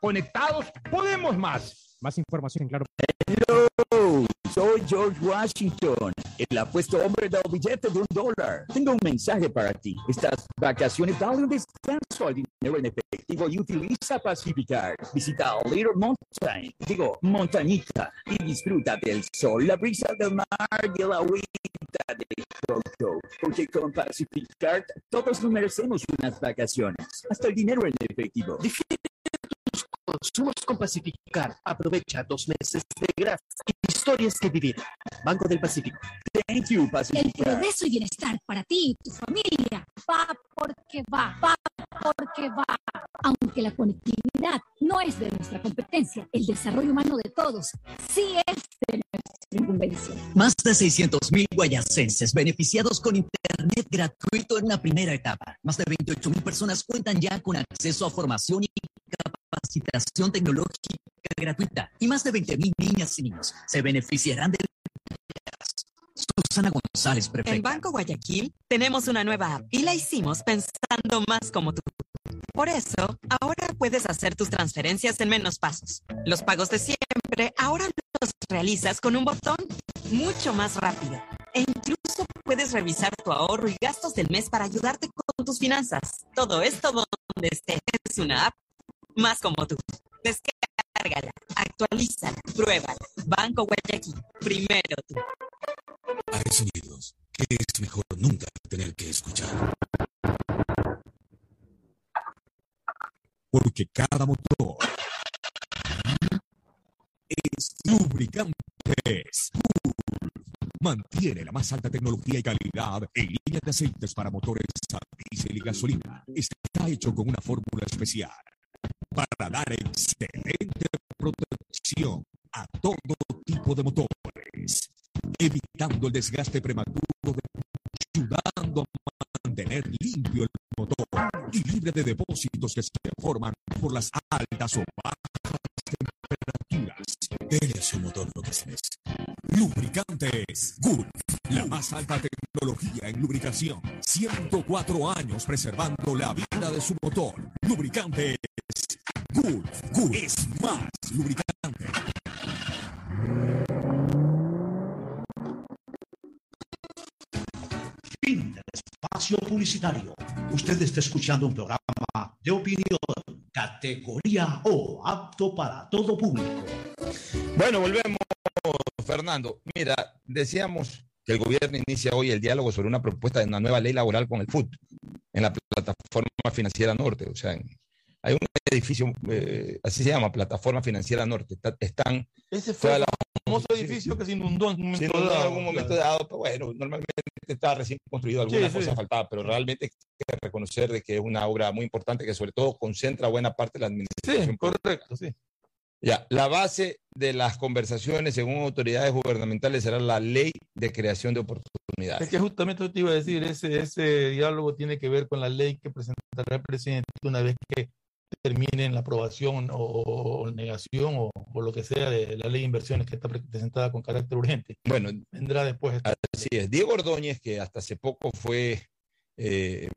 Conectados, podemos más. Más información en Claro. Hello, soy George Washington, el apuesto hombre del billete de un dólar. Tengo un mensaje para ti. Estas vacaciones dale un descanso al dinero en efectivo y utiliza Pacificar. Visita Little Mountain, digo, montañita, y disfruta del sol, la brisa del mar y la agüita de Coco. Porque con Pacificar todos nos merecemos unas vacaciones. Hasta el dinero en efectivo. Difiere tus somos con Pacificar. Aprovecha dos meses de gracia. Historias que vivir. Banco del Pacífico. Thank you, El Pacificar. progreso y bienestar para ti y tu familia va porque va, va porque va. Aunque la conectividad no es de nuestra competencia, el desarrollo humano de todos sí es de. Más de 600.000 guayasenses beneficiados con Internet gratuito en la primera etapa. Más de 28.000 personas cuentan ya con acceso a formación y capacitación tecnológica gratuita. Y más de 20.000 niñas y niños se beneficiarán del Susana González, En prefecta. Banco Guayaquil tenemos una nueva app y la hicimos pensando más como tú. Por eso, ahora puedes hacer tus transferencias en menos pasos. Los pagos de siempre ahora los realizas con un botón mucho más rápido. E incluso puedes revisar tu ahorro y gastos del mes para ayudarte con tus finanzas. Todo esto donde estés. Es una app más como tú. Descárgala, actualízala, pruébala. Banco Guayaquil. Primero tú. Hay sonidos que es mejor nunca tener que escuchar. Porque cada motor es lubricantes. Mantiene la más alta tecnología y calidad en línea de aceites para motores a diésel y gasolina. Está hecho con una fórmula especial para dar excelente protección a todo tipo de motores, evitando el desgaste prematuro, ayudando a mantener limpio el motor y libre de depósitos que se forman por las altas o bajas temperaturas. A su motor lo que. Lubricantes Gulf, la más alta tecnología en lubricación. 104 años preservando la vida de su motor. Lubricantes Es más lubricante. Fin del espacio publicitario. Usted está escuchando un programa de opinión, categoría O, apto para todo público. Bueno, volvemos, Fernando. Mira, decíamos que el gobierno inicia hoy el diálogo sobre una propuesta de una nueva ley laboral con el FUT en la plataforma financiera norte. O sea, en- hay un edificio, eh, así se llama, plataforma financiera norte. Está- están Ese fue el famoso edificio que se inundó en un Sí, no, no, en dado. algún momento dado, pero bueno, normalmente está recién construido, alguna Sí, sí. cosa faltaba, pero realmente hay que reconocer de que es una obra muy importante que sobre todo concentra buena parte de la administración. Sí, correcto, sí. Ya, la base de las conversaciones, según autoridades gubernamentales, será la ley de creación de oportunidades. Es que justamente te iba a decir, ese, ese diálogo tiene que ver con la ley que presentará el presidente una vez que termine en la aprobación o, o negación o, o lo que sea de la ley de inversiones que está pre- presentada con carácter urgente. Bueno, vendrá después. esta Así es. Diego Ordóñez, que hasta hace poco fue eh,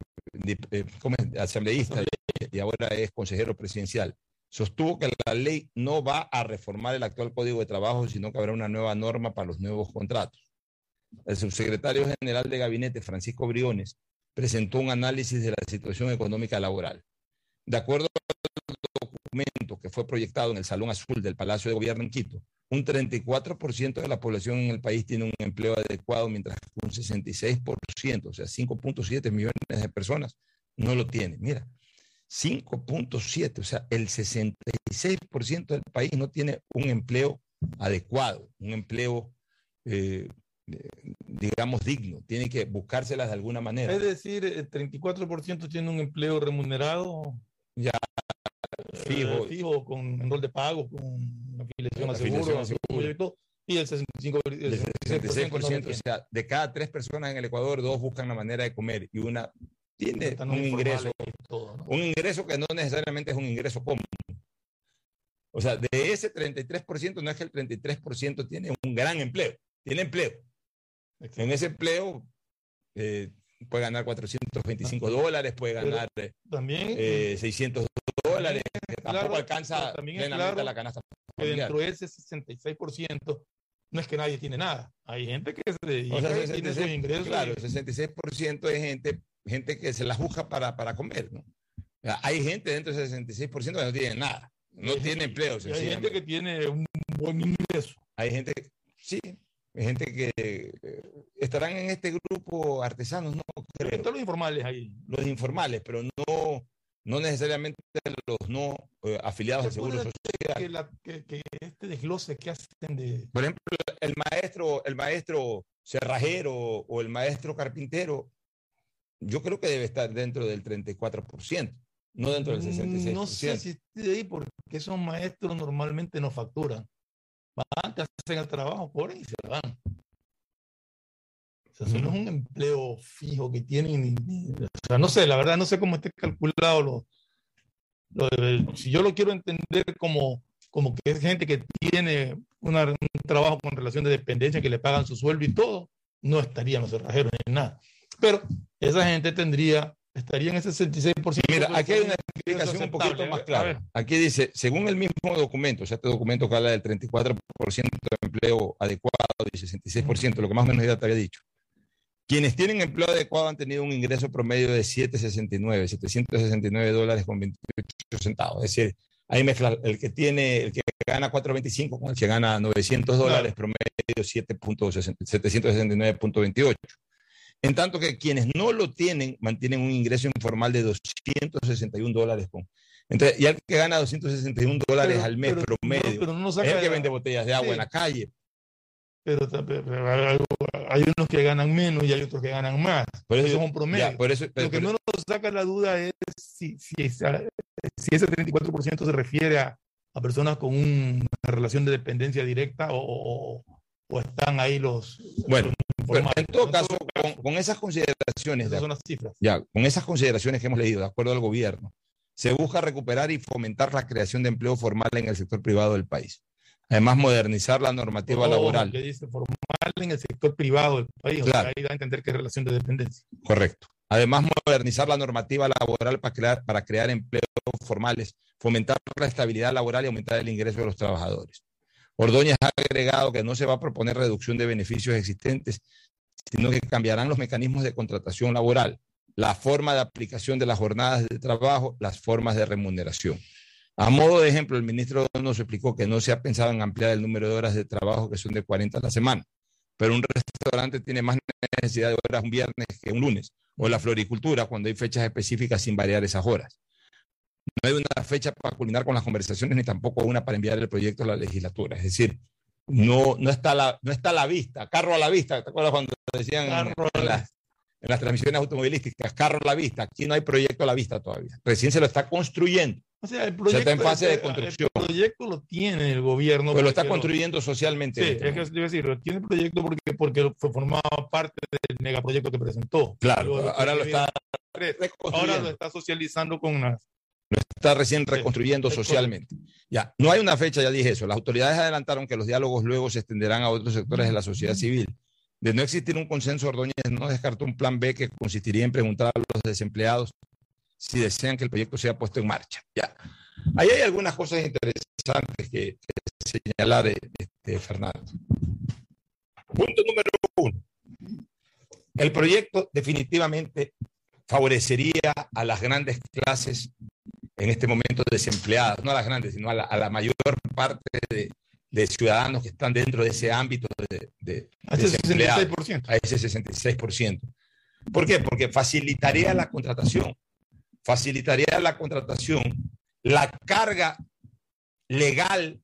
eh, ¿cómo es? asambleísta y- y ahora es consejero presidencial, sostuvo que la ley no va a reformar el actual Código de Trabajo, sino que habrá una nueva norma para los nuevos contratos. El subsecretario general de Gabinete, Francisco Briones, presentó un análisis de la situación económica laboral. De acuerdo al documento que fue proyectado en el Salón Azul del Palacio de Gobierno en Quito, un 34% de la población en el país tiene un empleo adecuado, mientras que un 66%, o sea, 5.7 millones de personas, no lo tienen. Mira, 5.7, o sea, el 66% del país no tiene un empleo adecuado, un empleo, eh, digamos, digno. Tiene que buscárselas de alguna manera. Es decir, el 34% tiene un empleo remunerado. Ya, fijo. fijo, con enrol de pago, con afiliación a seguro, seguro. y el 65%, el El 66%, 66% no lo o sea, de cada tres personas en el Ecuador, dos buscan la manera de comer y una tiene un ingreso, y todo, ¿no? un ingreso que no necesariamente es un ingreso común. O sea, de ese 33%, no es que el 33% tiene un gran empleo, tiene empleo. En ese empleo eh, puede ganar 425 dólares, puede ganar eh, también, eh, 600 dólares, que claro, tampoco alcanza también es plenamente claro a la canasta que dentro de ese 66% no es que nadie tiene nada. Hay gente que se dedica O sea, y tiene sus 66, ingresos. claro, el 66% es gente, gente que se la busca para, para comer, ¿no? O sea, hay gente dentro del 66% que no tiene nada, no tiene empleo. hay gente que tiene un buen ingreso. Hay gente, sí, gente que eh, estarán en este grupo artesanos, no creo. Están los informales ahí. Los informales, pero no, no necesariamente los no eh, afiliados al Seguro Social. Que, que, este desglose que hacen de... Por ejemplo, el maestro, el maestro cerrajero o el maestro carpintero, yo creo que debe estar dentro del 34%, no dentro del 66%. No sé si estoy ahí porque esos maestros normalmente no facturan. Van, te hacen el trabajo por ahí y se van. O sea, eso no es un empleo fijo que tienen. o sea, no sé, la verdad no sé cómo esté calculado lo, lo si yo lo quiero entender como, como que es gente que tiene una, un trabajo con relación de dependencia, que le pagan su sueldo y todo, no estarían los cerrajeros en nada. Pero esa gente tendría, estaría en ese 66%. Mira, aquí hay una explicación un poquito más clara. Aquí dice, según el mismo documento, o sea, este documento que habla del 34% de empleo adecuado y 66%, lo que más o menos ya te había dicho. Quienes tienen empleo adecuado han tenido un ingreso promedio de 769, 769 dólares con 28 centavos. Es decir, ahí mezcla el que tiene, el que gana 4.25 con el que gana 900 dólares promedio 769.28. En tanto que quienes no lo tienen mantienen un ingreso informal de 261 dólares con. Entonces, y el que gana 261 dólares al mes promedio es el que vende botellas de agua en la calle pero, hay unos que ganan menos y hay otros que ganan más. Por eso, es un promedio. Lo que no nos saca la duda es si, si, si ese 34% se refiere a, a, personas con una relación de dependencia directa o, o están ahí los... Bueno, en todo caso, con, con esas consideraciones... Esas son las cifras. Ya, con esas consideraciones que hemos leído, de acuerdo al gobierno, se busca recuperar y fomentar la creación de empleo formal en el sector privado del país. Además, modernizar la normativa laboral. Que dice formal en el sector privado del país. Claro. ahí da a entender que es relación de dependencia. Correcto. Además, modernizar la normativa laboral para crear, para crear empleos formales, fomentar la estabilidad laboral y aumentar el ingreso de los trabajadores. Ordóñez ha agregado que no se va a proponer reducción de beneficios existentes, sino que cambiarán los mecanismos de contratación laboral, la forma de aplicación de las jornadas de trabajo, las formas de remuneración. A modo de ejemplo, el ministro nos explicó que no se ha pensado en ampliar el número de horas de trabajo que son de 40 a la semana, pero un restaurante tiene más necesidad de horas un viernes que un lunes, o la floricultura cuando hay fechas específicas sin variar esas horas. No hay una fecha para culminar con las conversaciones ni tampoco una para enviar el proyecto a la legislatura. Es decir, no, no, está, la, no está a la vista, carro a la vista. ¿Te acuerdas cuando decían en las, en las transmisiones automovilísticas, carro a la vista? Aquí no hay proyecto a la vista todavía. Recién se lo está construyendo. O sea, el proyecto está en fase de construcción. El proyecto lo tiene el gobierno. Pero lo está construyendo socialmente. Sí, es que debe decir, tiene el proyecto porque, porque formaba parte del megaproyecto que presentó. Claro, ahora lo está ahora lo está socializando con las lo está recién reconstruyendo socialmente. Ya, no hay una fecha, ya dije eso. Las autoridades adelantaron que los diálogos luego se extenderán a otros sectores de la sociedad civil. De no existir un consenso, Ordóñez no descartó un plan B que consistiría en preguntar a los desempleados si desean que el proyecto sea puesto en marcha. Ya. Ahí hay algunas cosas interesantes que, señalar, este, Fernando. Punto número uno. El proyecto definitivamente favorecería a las grandes clases en este momento desempleadas, no a las grandes, sino a la, mayor parte de, ciudadanos que están dentro de ese ámbito de, de a ese 66%. A ese 66%. ¿Por qué? Porque facilitaría la contratación facilitaría la contratación, la carga legal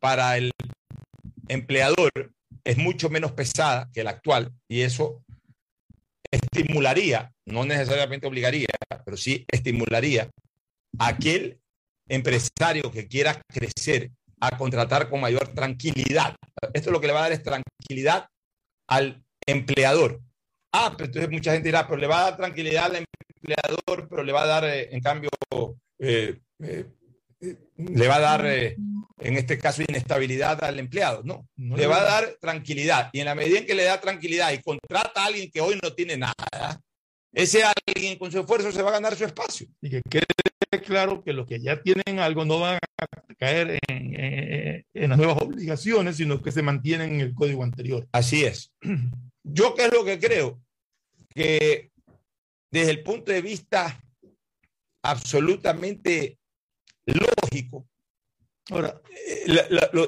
para el empleador es mucho menos pesada que la actual y eso estimularía, no necesariamente obligaría, pero sí estimularía a aquel empresario que quiera crecer a contratar con mayor tranquilidad. Esto lo que le va a dar es tranquilidad al empleador. Ah, pero entonces mucha gente dirá, pero le va a dar tranquilidad al empleador, pero le va a dar, eh, en cambio, eh, eh, le va a dar, en este caso, inestabilidad al empleado. No, le va a dar tranquilidad. Y en la medida en que le da tranquilidad y contrata a alguien que hoy no tiene nada, ese alguien con su esfuerzo se va a ganar su espacio. Y que quede claro que los que ya tienen algo no van a caer en, en las nuevas obligaciones, sino que se mantienen en el código anterior. Así es. Yo qué es lo que creo? Que desde el punto de vista absolutamente lógico, Ahora, eh,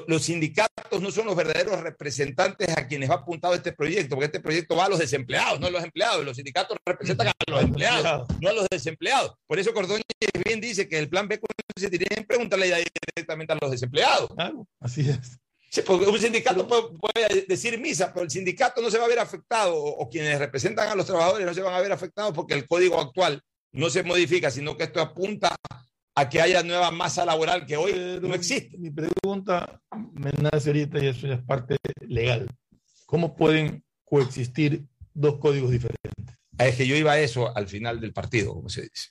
los sindicatos no son los verdaderos representantes a quienes va apuntado este proyecto, porque este proyecto va a los desempleados, no a los empleados. Los sindicatos representan a los empleados, no a los desempleados. Por eso Cordóñez bien dice que el plan B consistiría en preguntarle directamente a los desempleados. Claro, así es. porque un sindicato puede, decir misa, pero el sindicato no se va a ver afectado, o quienes representan a los trabajadores no se van a ver afectados porque el código actual no se modifica, sino que esto apunta a que haya nueva masa laboral que hoy no existe. Mi pregunta me nace ahorita y eso ya es parte legal. ¿Cómo pueden coexistir dos códigos diferentes? Ah, es que yo iba a eso al final del partido, como se dice.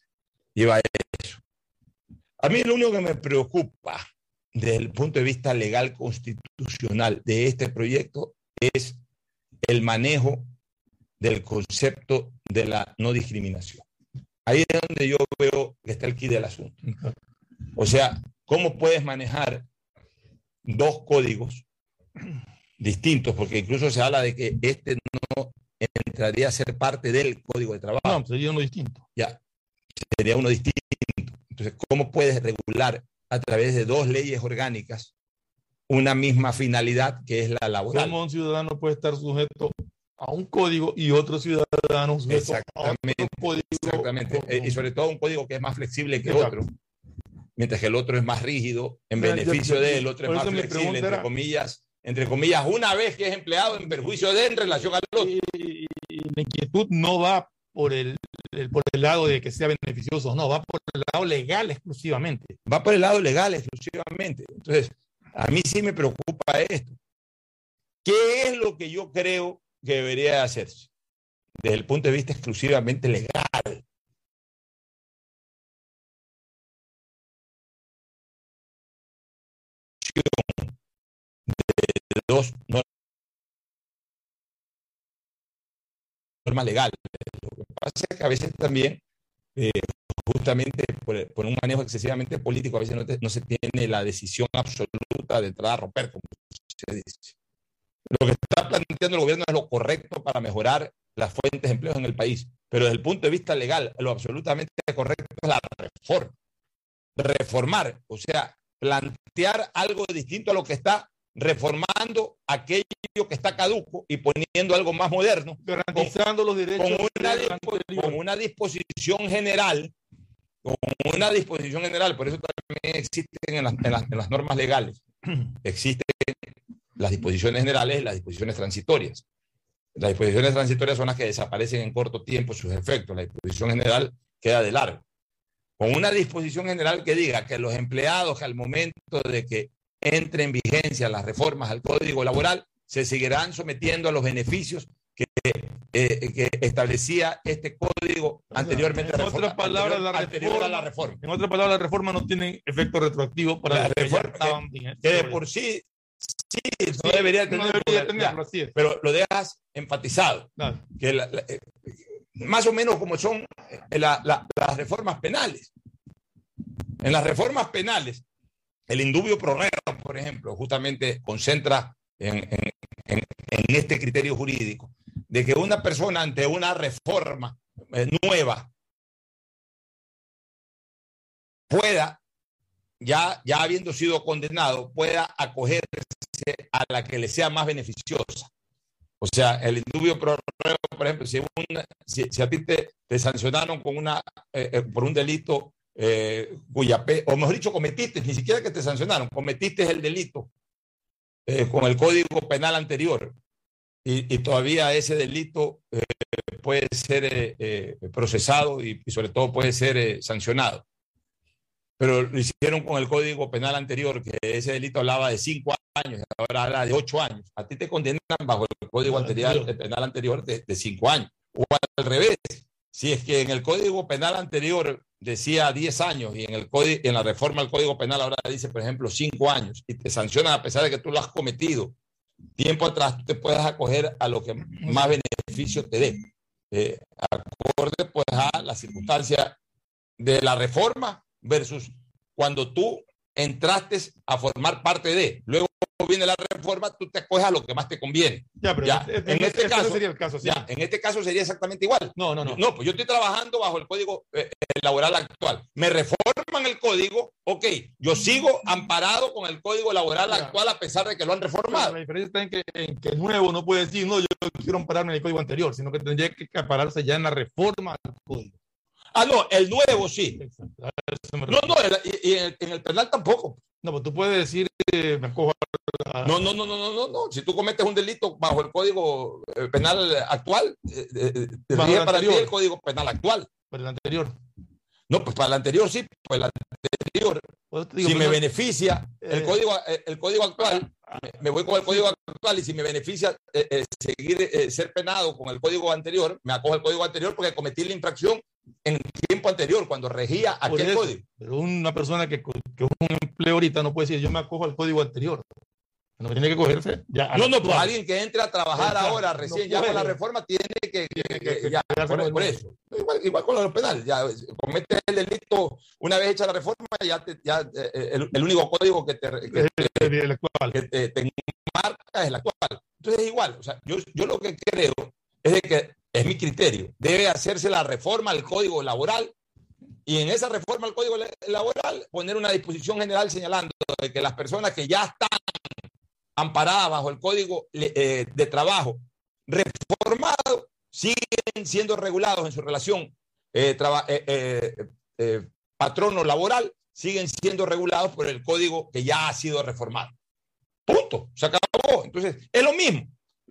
Iba a eso. A mí lo único que me preocupa desde el punto de vista legal constitucional de este proyecto es el manejo del concepto de la no discriminación. Ahí es donde yo veo que está el kit del asunto. O sea, ¿cómo puedes manejar dos códigos distintos? Porque incluso se habla de que este no entraría a ser parte del código de trabajo. No, sería uno distinto. Ya, sería uno distinto. Entonces, ¿cómo puedes regular a través de dos leyes orgánicas una misma finalidad que es la laboral? ¿Cómo un ciudadano puede estar sujeto a un código y otro ciudadano exactamente, Exactamente. Eh, y sobre todo un código que es más flexible que otro. Mientras que el otro es más rígido en beneficio de él, otro es más flexible, entre comillas, entre comillas, una vez que es empleado en perjuicio de en relación al otro. Y, la inquietud no va por el, por el lado de que sea beneficioso, no, va por el lado legal exclusivamente. Va por el lado legal exclusivamente. Entonces, a mí sí me preocupa esto. ¿Qué es lo que yo creo que debería hacerse desde el punto de vista exclusivamente legal. De dos normas legales. Lo que pasa es que a veces también, eh, justamente por, un manejo excesivamente político, a veces no, no, se tiene la decisión absoluta de entrar a romper, como se dice. Lo que está planteando el gobierno es lo correcto para mejorar las fuentes de empleo en el país, pero desde el punto de vista legal, lo absolutamente correcto es la reforma. Reformar, o sea, plantear algo distinto a lo que está reformando aquello que está caduco y poniendo algo más moderno. Garantizando los derechos. Con una, con una disposición general, con una disposición general, por eso también existen en las, en las, en las normas legales, existen las disposiciones generales y las disposiciones transitorias. Las disposiciones transitorias son las que desaparecen en corto tiempo sus efectos. La disposición general queda de largo. Con una disposición general que diga que los empleados que al momento de que entren en vigencia las reformas al Código Laboral se seguirán sometiendo a los beneficios que, eh, establecía este código anteriormente en otras palabras, la reforma, a la reforma. En otras palabras, la reforma no tiene efecto retroactivo para la reforma que, de por sí Sí, no debería tenerlo, pero lo dejas enfatizado. Que eh, más o menos como son eh, las reformas penales. En las reformas penales, el indubio pro por ejemplo, justamente concentra en, este criterio jurídico de que una persona ante una reforma eh, nueva pueda, ya, ya habiendo sido condenado, pueda acogerse a la que le sea más beneficiosa. O sea, el indubio por ejemplo, si, si, a ti te, te, sancionaron con una, eh, eh, por un delito eh, cuya, o mejor dicho, cometiste, ni siquiera que te sancionaron, cometiste el delito con el código penal anterior y, todavía ese delito puede ser procesado y, y, sobre todo puede ser sancionado pero lo hicieron con el código penal anterior, que ese delito hablaba de cinco años, ahora habla de ocho años. A ti te condenan bajo el código anterior, el penal anterior de, cinco años. O al revés, si es que en el código penal anterior decía diez años y en, el en la reforma del código penal ahora dice, por ejemplo, cinco años y te sancionan a pesar de que tú lo has cometido, tiempo atrás tú te puedes acoger a lo que más beneficio te dé. Eh, acorde pues a la circunstancia de la reforma versus cuando tú entraste a formar parte de. Luego viene la reforma, tú te acoges a lo que más te conviene. Ya, pero Ya, este- en este este no caso, sería el caso, sí. ya, en este caso sería exactamente igual. No, no, no. No, pues yo estoy trabajando bajo el código eh, eh, laboral actual. Me reforman el código, ok, yo sigo amparado con el código laboral Ya. actual a pesar de que lo han Pero reformado. La diferencia está en que, en que nuevo no puede decir, no, yo quiero ampararme en el código anterior, sino que tendría que ampararse ya en la reforma al código. Ah, no, el nuevo sí. No, no, el- y, y en, el, en el penal tampoco. No, pues tú puedes decir, eh, me acojo a... No, no, no, no, no, no, no. Si tú cometes un delito bajo el código eh, penal actual, eh, eh, te rige el para ti el código penal actual. Por el anterior. No, pues para el anterior sí, pues el anterior. Pues digo, si me no- beneficia el, código, el código actual, me- me voy con el código actual y si me beneficia seguir eh, ser penado con el código anterior, me acojo al código anterior porque cometí la infracción en tiempo anterior, cuando regía por aquel eso. código. Pero una persona que, que un empleo ahorita no puede decir, yo me acojo al código anterior. No tiene que cogerse ya. No, no, pues alguien que entre a trabajar ahora, No recién ya con la reforma, tiene que, que- que- que ya, quedarse por, eso. Igual, igual con lo penal, ya comete el delito una vez hecha la reforma, ya, te- ya eh, el, el único código que te, que, El- actual. te, te marca es el actual. Entonces es igual, o sea, yo, yo lo que creo es de que es mi criterio, debe hacerse la reforma al código laboral y en esa reforma al código la- laboral poner una disposición general señalando de que las personas que ya están amparadas bajo el código eh, de trabajo reformado siguen siendo regulados en su relación eh, eh, patrono laboral, siguen siendo regulados por el código que ya ha sido reformado. Punto, se acabó. Entonces, es lo mismo.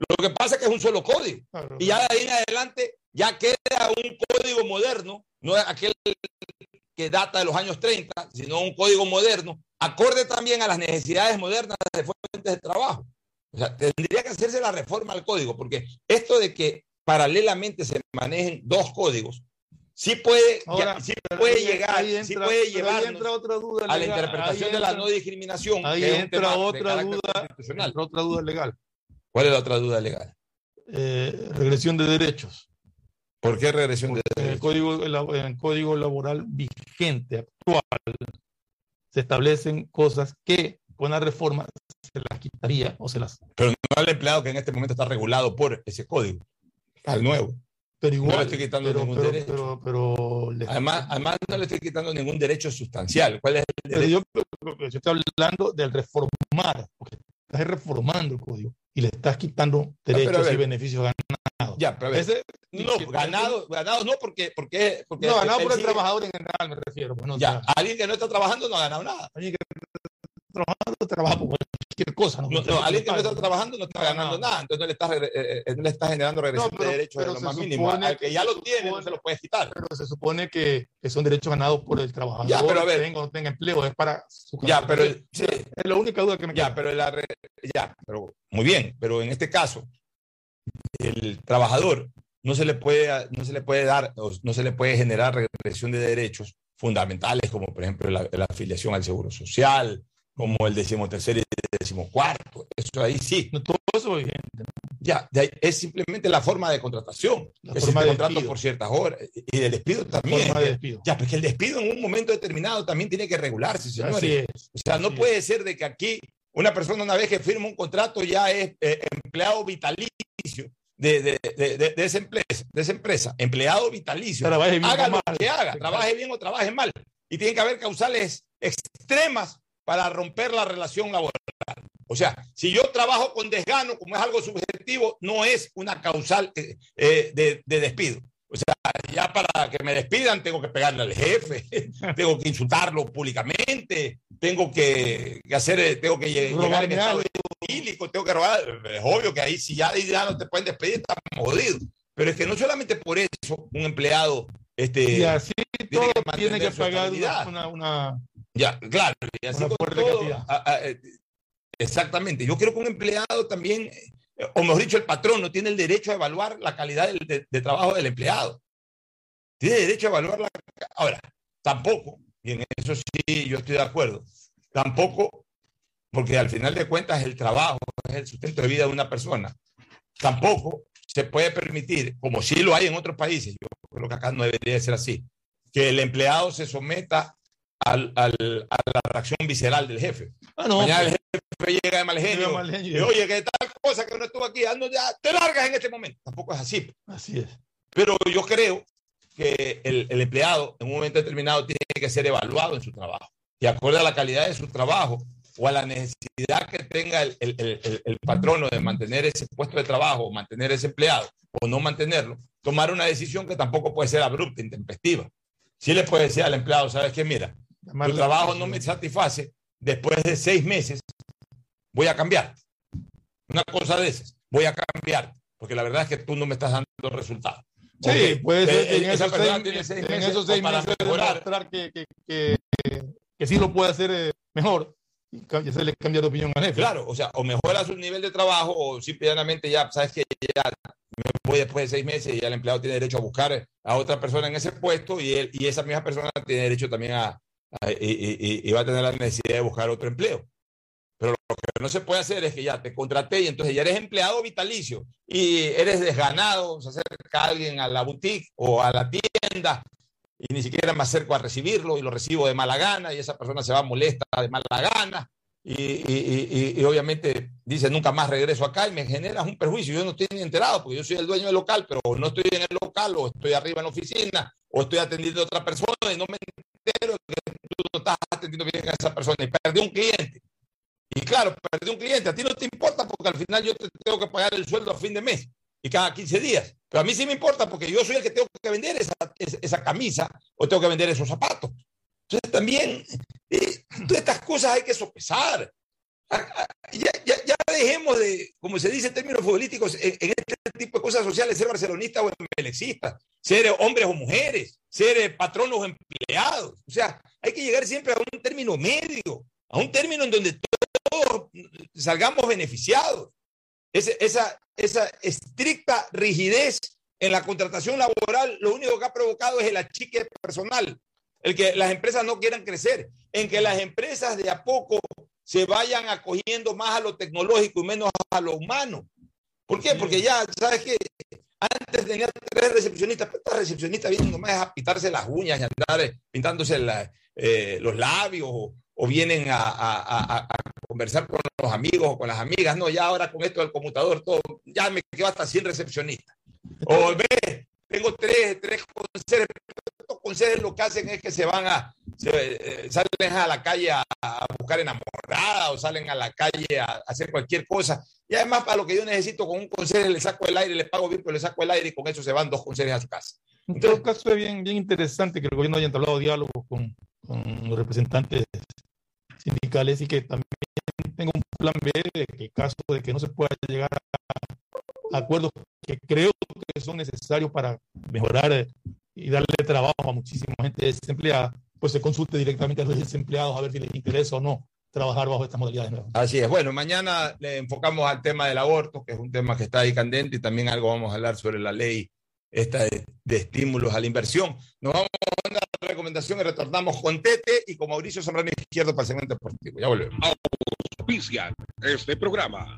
Lo que pasa es que es un solo código. Claro. Y ya de ahí en adelante ya queda un código moderno, no es aquel que data de los años 30, sino un código moderno, acorde también a las necesidades modernas de fuentes de trabajo. O sea, tendría que hacerse la reforma al código, porque esto de que paralelamente se manejen dos códigos, sí puede, Ahora, ya- sí puede llegar, sí puede llevarnos entra otra duda a la interpretación de la no discriminación. Ahí entra otra duda, entra otra duda legal. ¿Cuál es la otra duda legal? Eh, regresión de derechos. ¿Por qué regresión de En el código, en el código laboral vigente actual se establecen cosas que con la reforma se las quitaría o se las Pero no al empleado que en este momento está regulado por ese código, al nuevo. pero no igual le estoy quitando pero, ningún pero- derecho. pero- Además, además, no le estoy quitando ningún derecho sustancial. ¿Cuál es el pero derecho? yo, yo estoy hablando del reformar porque estás reformando el código y le estás quitando derechos ver. y beneficios ganados Ya, pero a ver. Ese- no, ganado, ganado no, porque, porque, porque no ganado por el trabajador en general me refiero pues, no, o Ya, sea, alguien que no está trabajando no ha ganado nada. alguien que trabajando trabaja por cualquier cosa no, No, no, alguien que no está trabajando no está ganando nada, entonces no le está, eh, eh, no le está generando regresión pero- de derechos de lo más mínimo. supone Al que ya lo tiene, no se lo puedes quitar. pero se supone que, que son derechos ganados por el trabajador Ya, pero a ver. tenga o no tenga empleo es para su Ya, pero sí, es la única duda que me ya, queda. pero la ya, pero muy bien, pero en este caso el trabajador no se le puede no se le puede dar no se le puede generar regresión de derechos fundamentales como por ejemplo la, la afiliación al seguro social, como el decimotercer y decimocuarto, eso ahí sí. No, todo eso es vigente Ya, de ahí es simplemente la forma de contratación. La que forma de contrato despido. por ciertas horas y del despido también. forma de despido Ya, porque el despido en un momento determinado también tiene que regularse, señores. así es O sea, no así puede ser de que aquí una persona una vez que firma un contrato ya es eh, empleado vitalicio de, de, de, de- esa empresa, de esa empresa, empleado vitalicio. Trabaje bien haga lo mal. que haga, trabaje bien o trabaje mal. Y tiene que haber causales extremas para romper la relación laboral. O sea, si yo trabajo con desgano, como es algo subjetivo, no es una causal eh, eh, de, de despido. O sea, ya para que me despidan tengo que pegarle al jefe, tengo que insultarlo públicamente, tengo que, que hacer, eh, tengo que lle- llegar en estado etílico, tengo que robar. Es obvio que ahí si ya, ya no te pueden despedir, estamos jodidos. Pero es que no solamente por eso un empleado este, y así tiene todo que tiene que pagar una, una- Ya, claro, y así Una con fuerte todo, cantidad. a- a- eh, exactamente. Yo creo que un empleado también, eh, o mejor dicho, el patrón no tiene el derecho a evaluar la calidad de trabajo del empleado. Tiene derecho a evaluar la. Ahora, tampoco, y en eso sí yo estoy de acuerdo, tampoco, porque al final de cuentas el trabajo es el sustento de vida de una persona, tampoco se puede permitir, como sí lo hay en otros países, yo creo que acá no debería ser así, que el empleado se someta al, al, a la reacción visceral del jefe. Ah, no, Mañana el jefe llega de mal genio. Mal genio. y, Oye, que tal cosa que no estuvo aquí, ando ya, te largas en este momento. Tampoco es así. Así es. Pero yo creo que el, el empleado en un momento determinado tiene que ser evaluado en su trabajo. Y acorde a la calidad de su trabajo o a la necesidad que tenga el, el, el, el patrono de mantener ese puesto de trabajo mantener ese empleado o no mantenerlo, tomar una decisión que tampoco puede ser abrupta, intempestiva. Sí le puede decir al empleado, ¿sabes qué? Mira, tu trabajo no me satisface, después de seis meses voy a cambiar. Una cosa de esas, voy a cambiar, porque la verdad es que tú no me estás dando resultados. Sí, puede ser eh, en esa esos seis, tiene seis en meses esos seis para meses mejorar. demostrar que, que, que, que sí lo puede hacer eh, mejor y ca- y hacerle cambiar de opinión al jefe. Claro, o sea, o mejora su nivel de trabajo o simplemente ya, sabes que ya voy después de seis meses y ya el empleado tiene derecho a buscar a otra persona en ese puesto y, él, y esa misma persona tiene derecho también a- y, y- va a tener la necesidad de buscar otro empleo. Pero lo que no se puede hacer es que ya te contraté y entonces ya eres empleado vitalicio y eres desganado, se acerca alguien a la boutique o a la tienda y ni siquiera me acerco a recibirlo y lo recibo de mala gana y esa persona se va molesta de mala gana y, y- obviamente dice nunca más regreso acá y me generas un perjuicio. Yo no estoy ni enterado porque yo soy el dueño del local, pero no estoy en el local o estoy arriba en la oficina o estoy atendiendo a otra persona y no me entero tú no estás atendiendo bien a esa persona y perdí un cliente. Y claro, perdí un cliente, a ti no te importa porque al final yo te tengo que pagar el sueldo a fin de mes y cada 15 días. Pero a mí sí me importa porque yo soy el que tengo que vender esa- esa camisa o tengo que vender esos zapatos. Entonces también eh, todas estas cosas hay que sopesar. Ya, ya, ya dejemos de, como se dice en términos futbolísticos, en, en este tipo de cosas sociales, ser barcelonista o emelexista, ser hombres o mujeres, ser eh, patronos o empleados. O sea, hay que llegar siempre a un término medio, a un término en donde todos salgamos beneficiados. Esa, esa estricta rigidez en la contratación laboral, lo único que ha provocado es el achique personal, el que las empresas no quieran crecer, en que las empresas de a poco se vayan acogiendo más a lo tecnológico y menos a lo humano. ¿Por qué? Porque ya, ¿sabes qué? Antes tenía tres recepcionistas, pero estas recepcionistas vienen nomás a pintarse las uñas y andar eh, pintándose la- eh, los labios o, o vienen a, a- a- a conversar con los amigos o con las amigas. No, ya ahora con esto del conmutador, todo, ya me quedo hasta sin recepcionistas. O ve, tengo tres, tres conserjes. Conserjes lo que hacen es que se van a, se, eh, salen a la calle a, a buscar enamorada o salen a la calle a, a hacer cualquier cosa. Y además, para lo que yo necesito, con un conserje le saco el aire, le pago bien, pero le saco el aire y con eso se van dos conserjes a su casa. En todo caso, es bien, bien interesante que el gobierno haya entablado diálogos con, con los representantes sindicales y que también tenga un plan B de que caso de que no se pueda llegar a acuerdos que creo que son necesarios para mejorar eh, y darle trabajo a muchísima gente desempleada, pues se consulte directamente a los desempleados a ver si les interesa o no trabajar bajo estas modalidades nuevas. Así es. Bueno, mañana le enfocamos al tema del aborto, que es un tema que está ahí candente, y también algo vamos a hablar sobre la ley esta de, de estímulos a la inversión. Nos vamos a una recomendación y retornamos con Tete y con Mauricio Zambrano Izquierdo para el segmento deportivo. Ya volvemos. Auspician este programa.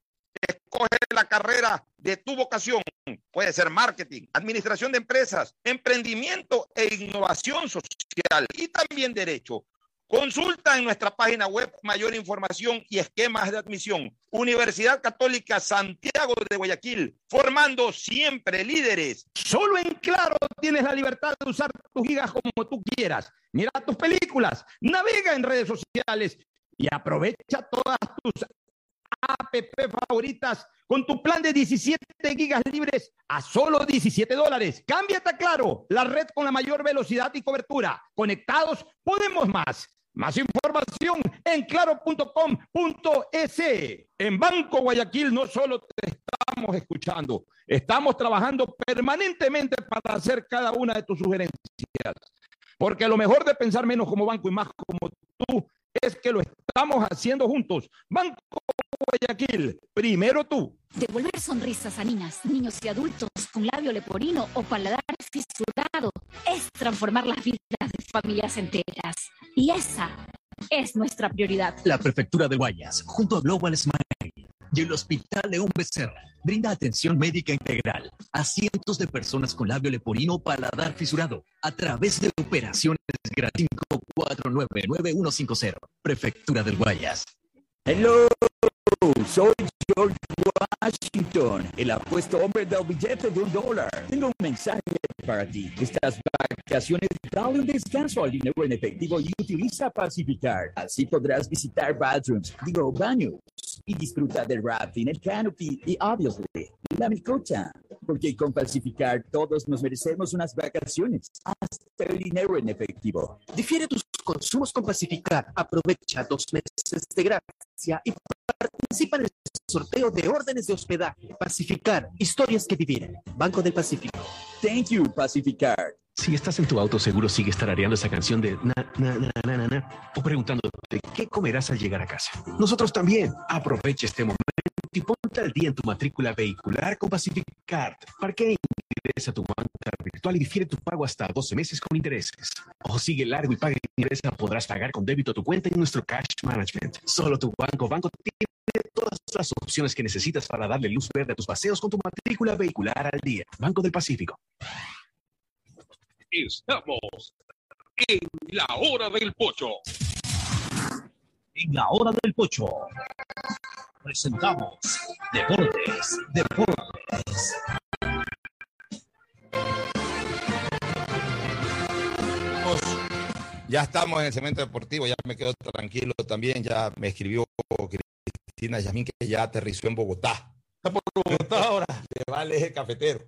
Escoge la carrera de tu vocación. Puede ser marketing, administración de empresas, emprendimiento e innovación social y también derecho. Consulta en nuestra página web mayor información y esquemas de admisión. Universidad Católica Santiago de Guayaquil, formando siempre líderes. Solo en Claro tienes la libertad de usar tus gigas como tú quieras. Mira tus películas, navega en redes sociales y aprovecha todas tus app favoritas con tu plan de 17 gigas libres a solo 17 dólares. Cámbiate a Claro, la red con la mayor velocidad y cobertura. Conectados, podemos más. Más información en claro.com.es. En Banco Guayaquil no solo te estamos escuchando, estamos trabajando permanentemente para hacer cada una de tus sugerencias. Porque lo mejor de pensar menos como banco y más como tú es que lo estamos haciendo juntos. Banco Guayaquil, primero tú. Devolver sonrisas a niñas, niños y adultos con labio leporino o paladar fisurado es transformar las vidas de familias enteras. Y esa es nuestra prioridad. La Prefectura de Guayas, junto a Global Smile y el Hospital León Becerra, brinda atención médica integral a cientos de personas con labio leporino o paladar fisurado a través de operaciones gratis 5499-150. Prefectura del Guayas. Hello, soy George Washington, el apuesto hombre del billete de un dólar. Tengo un mensaje para ti. Estas vacaciones dale un descanso al dinero en efectivo y utiliza Pacificar. Así podrás visitar bathrooms, digo baños, y disfrutar del rafting, el canopy y, obviously, la melcocha. Porque con Pacificar todos nos merecemos unas vacaciones, hasta el dinero en efectivo. Difiere tus consumos con Pacificar. Aprovecha dos meses de gracia y participa en el sorteo de órdenes de hospedaje. Pacificar, historias que vivir. Banco del Pacífico. Thank you, Pacificar. Si estás en tu auto, seguro sigue tarareando esa canción de na, na, na, na, na, na, o preguntándote qué comerás al llegar a casa. Nosotros también. Aprovecha este momento y ponte al día en tu matrícula vehicular con Pacificar. Parquea ingresa a tu banca virtual y difiere tu pago hasta 12 meses con intereses. O sigue largo y paga ingresa, podrás pagar con débito tu cuenta en nuestro cash management. Solo tu banco, banco tiene todas las opciones que necesitas para darle luz verde a tus paseos con tu matrícula vehicular al día. Banco del Pacífico. Estamos en la hora del pocho. En la hora del pocho presentamos Deportes, Deportes. Ya estamos en el segmento deportivo, ya me quedo tranquilo también. Ya me escribió Cristina Yamín que ya aterrizó en Bogotá. Está por Bogotá ahora. Le va al eje cafetero.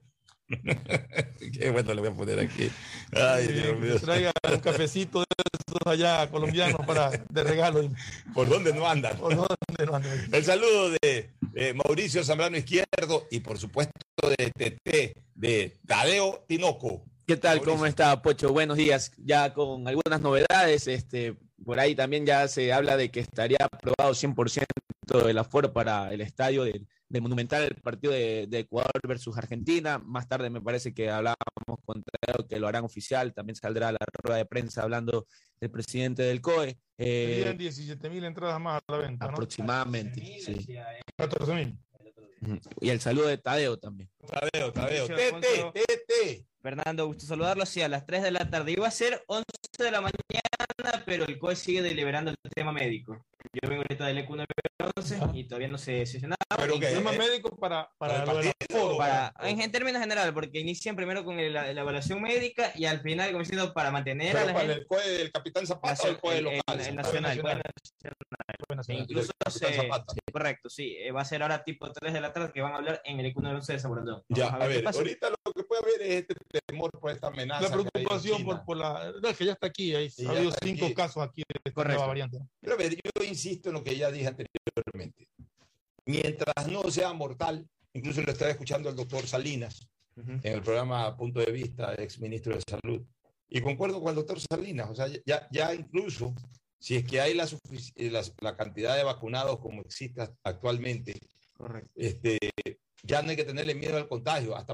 Qué bueno le voy a poner aquí. Ay, Dios mío. Traiga un cafecito de esos allá colombianos para, de regalo. ¿Por dónde no andan? ¿Por dónde no andan? El saludo de eh, Mauricio Zambrano Izquierdo y por supuesto de TT, de Tadeo Tinoco. ¿Qué tal? ¿Cómo está, Pocho? Buenos días. Ya con algunas novedades, este, por ahí también ya se habla de que estaría aprobado 100% el aforo para el estadio del, del Monumental, el partido de, de Ecuador versus Argentina. Más tarde me parece que hablábamos con Tadeo que lo harán oficial. También saldrá la rueda de prensa hablando el presidente del COE. Eh, Serían 17 mil entradas más a la venta, ¿no? aproximadamente, sí. 14 mil. Y el saludo de Tadeo también. Tadeo, Tadeo. Tete, tete. Fernando, gusto saludarlo. Sí, a las 3 de la tarde. Iba a ser 11 de la mañana, pero el COE sigue deliberando el tema médico. Yo vengo ahorita del EQ 911 y todavía no se sesionaba. Pero que tema médico para, para, Para el partido, en, en términos generales, porque inician primero con el- la, la evaluación médica y al final, como diciendo, para mantener a Pero la para gente. el del Capitán Zapata o el COE el- el- local. el nacional, COE Fue nacional. Incluso se, Zapata. sí, correcto, sí, eh, va a ser ahora tipo 3 de la tarde que van a hablar en el EQ 911 de San Borondón. Ya, a ver, ahorita lo que puede haber es este temor por esta amenaza. La preocupación por, por la. No, es que ya está aquí. Hay, Sí, ha habido cinco aquí. casos aquí de esta Correcto. nueva variante. Pero a ver, yo insisto en lo que ya dije anteriormente. Mientras no sea mortal, incluso lo estaba escuchando el doctor Salinas Ujú. en el programa Punto de Vista, ex ministro de Salud. Y concuerdo con el doctor Salinas, o sea, ya, ya incluso si es que hay la, eh, la cantidad de vacunados como existe actualmente, Correcto. este, ya no hay que tenerle miedo al contagio, hasta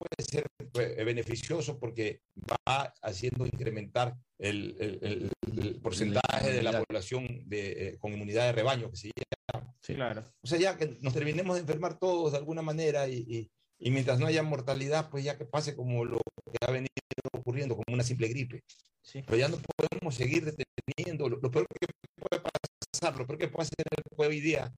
puede ser eh, beneficioso porque va haciendo incrementar el, el- el- porcentaje de la población de, eh, con inmunidad de rebaño, que se llama. Claro. O sea, ya que nos terminemos de enfermar todos de alguna manera y, y- y mientras no haya mortalidad, pues ya que pase como lo que ha venido ocurriendo, como una simple gripe. Sí. Pero ya no podemos seguir deteniendo. Lo, lo peor que puede pasar, lo peor que puede hacer hoy día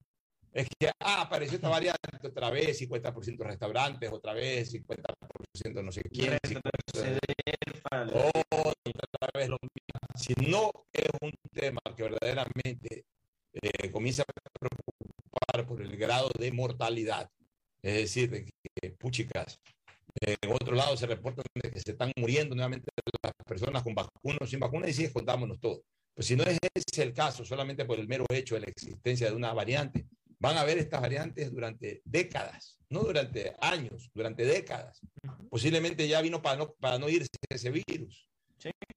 es que, ah, apareció esta variante otra vez, 50% restaurantes, otra vez 50% no sé quién. 50%, Retroceder para otra vez lo mismo. Si no es un tema que verdaderamente eh, comienza a preocupar por el grado de mortalidad, es decir, de que, puchicas, eh, en otro lado se reportan de que se están muriendo nuevamente las personas con vacunas sin vacunas y sigue contámonos todo. Pues si no es ese el caso, solamente por el mero hecho de la existencia de una variante, van a haber estas variantes durante décadas, no durante años, durante décadas. Posiblemente ya vino para no, para no irse ese virus.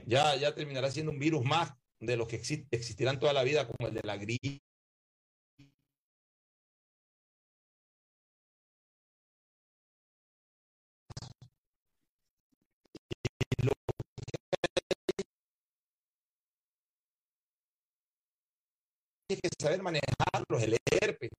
Ya, ya terminará siendo un virus más de los que exi- existirán toda la vida, como el de la gripe. Hay que saber manejarlos, el herpes.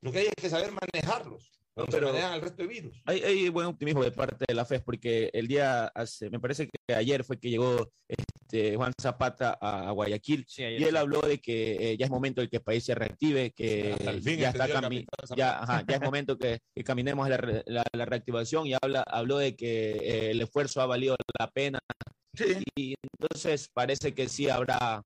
Lo que hay es que saber manejarlos. Se pero- manejan el resto de virus. Hay, hay buen optimismo de parte de la FES porque el día, hace, me parece que ayer fue que llegó este, Juan Zapata a, a Guayaquil ayer y él sí. habló de que eh, ya es momento de que el país se reactive, que fin ya, está ya, ajá, ya es momento que, que caminemos a la, la- la reactivación y habla, habló de que eh, el esfuerzo ha valido la pena y entonces parece que sí habrá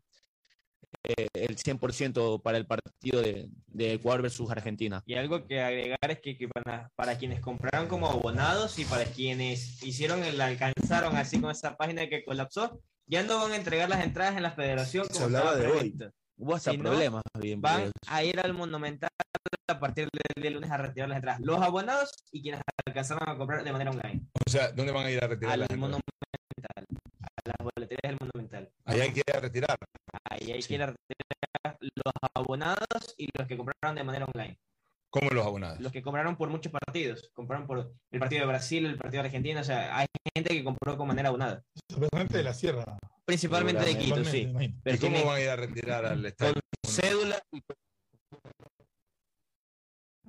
eh, el 100% para el partido de, de Ecuador versus Argentina. Y algo que agregar es que, que para, para quienes compraron como abonados y para quienes hicieron el alcanzaron así con esa página que colapsó, ya no van a entregar las entradas en la federación Se como hablaba estaba de hoy. Hubo hasta sino problemas. bien, Van bien. a ir al Monumental a partir del lunes a retirar las entradas. Los abonados y quienes alcanzaron a comprar de manera online. O sea, ¿dónde van a ir a retirar Al la gente? Monumental. Las boleterías del Monumental. Ahí hay que ir a retirar. Ahí hay que ir a retirar los abonados y los que compraron de manera online. ¿Cómo los abonados? Los que compraron por muchos partidos. Compraron por el partido de Brasil, el partido de Argentina. O sea, hay gente que compró con manera abonada. Especialmente de la sierra. Principalmente de Quito, sí. Principalmente. Pero ¿Y cómo tienen van a ir a retirar al estadio? cédula y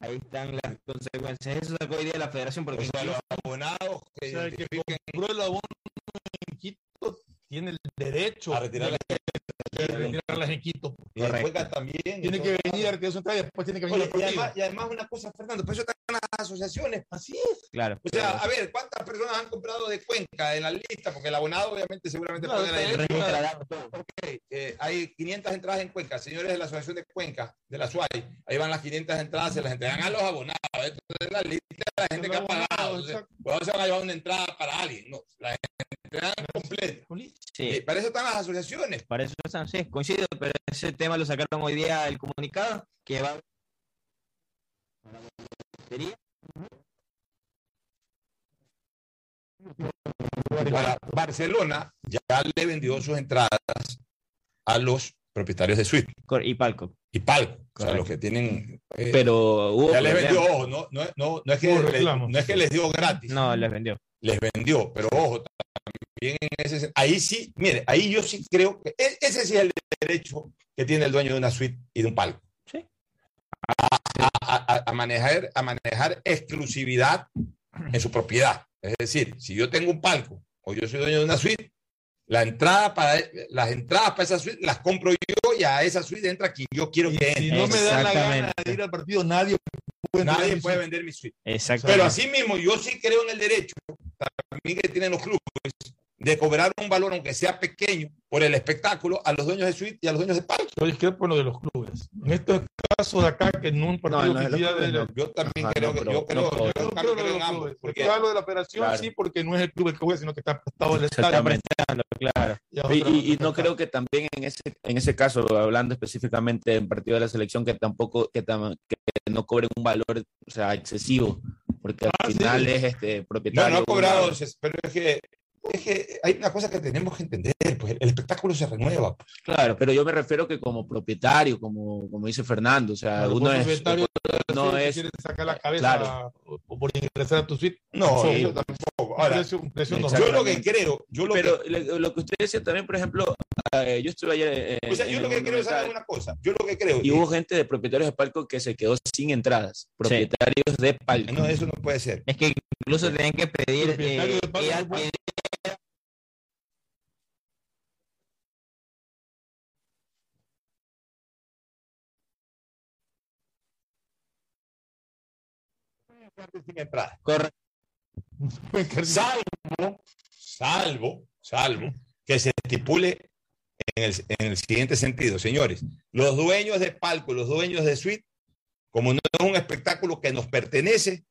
Ahí están las consecuencias. Eso sacó hoy día la federación porque O sea, incluso- los abonados que O sea, el que compró el abono en Quito tiene el derecho a retirar la de retirarlas en Quito. y en Cuenca también. Tiene que venir a retirar su entrada y después tiene que venir Oye, y, además, y además una cosa, Fernando, por eso están las asociaciones. Así es. Claro. O sea, a ver, ¿cuántas personas han comprado de Cuenca en la lista? Porque el abonado obviamente seguramente Claro, pone la está dirección. bien. Ok, eh, hay 500 entradas en Cuenca. Señores de la Asociación de Cuenca, de la SUAI, ahí van las 500 entradas, se las entregan a los abonados. Esto es la lista de la gente que ha pagado. Entonces, pues, no se van a llevar una entrada para alguien. No, la entregan completa. Sí. Eh, para eso están las asociaciones. Para eso están, sí, coincido, pero ese tema lo sacaron hoy día el comunicado que va Ahora, Barcelona ya le vendió sus entradas a los propietarios de suite. Y Palco. Y Palco. O sea, los que tienen. eh, Pero hubo ya les vendió, ojo, no, no, no, no es que Hubo le- reclamos. no es que les dio gratis. No, les vendió. Les vendió, pero ojo, también en ese ahí sí, mire, ahí yo sí creo que e- ese sí es el derecho que tiene el dueño de una suite y de un palco. Sí. A, a- a- a manejar, a manejar exclusividad en su propiedad. Es decir, si yo tengo un palco o yo soy dueño de una suite, la entrada para, las entradas para esa suite las compro yo y a esa suite entra quien yo quiero que entre. Si no me dan la gana de ir al partido, nadie puede Nadie mi puede vender mi suite. Exacto. Pero así mismo, yo sí creo en el derecho también que tienen los clubes de cobrar un valor, aunque sea pequeño, por el espectáculo a los dueños de suite y a los dueños de palco. Yo discrepo en lo de los clubes. En este caso de acá, que en un partido no, de los oficial clubes de- no. Yo también Ajá, creo no, que pero yo creo, no yo creo Yo creo que en ambos, porque Porque hablo de la federación, Claro. sí, porque no es el club el que juega, sino que está prestado al Se está prestando, claro. Y a Y, y- no creo que también en ese, en ese caso, hablando específicamente en partido de la selección, que tampoco, que, tam- que no cobren un valor o sea, excesivo, porque al Ah, sí. final es este no, propietario. no ha cobrado, pero es que, es que hay una cosa que tenemos que entender, pues el espectáculo se renueva. pues. Claro, pero yo me refiero que como propietario, como, como dice Fernando, o sea, Claro, uno es, propietario, no si es, quieres sacar la cabeza claro. o por ingresar a tu suite. No, Sí. yo tampoco. Un Ahora, precio, un precio Exacto. normal. yo lo que creo, yo lo pero que, lo que usted decía también, por ejemplo, eh, yo estuve ayer en, o sea, yo lo que creo es una cosa, yo lo que creo y es- hubo gente de propietarios de palco que se quedó sin entradas, propietarios de palco. no, eso no puede ser. Es que incluso tenían que pedir eh, sin entrada. Correcto. Salvo, salvo, salvo que se estipule en el, en el siguiente sentido, señores. Los dueños de palco, los dueños de suite, como no es un espectáculo que nos pertenece,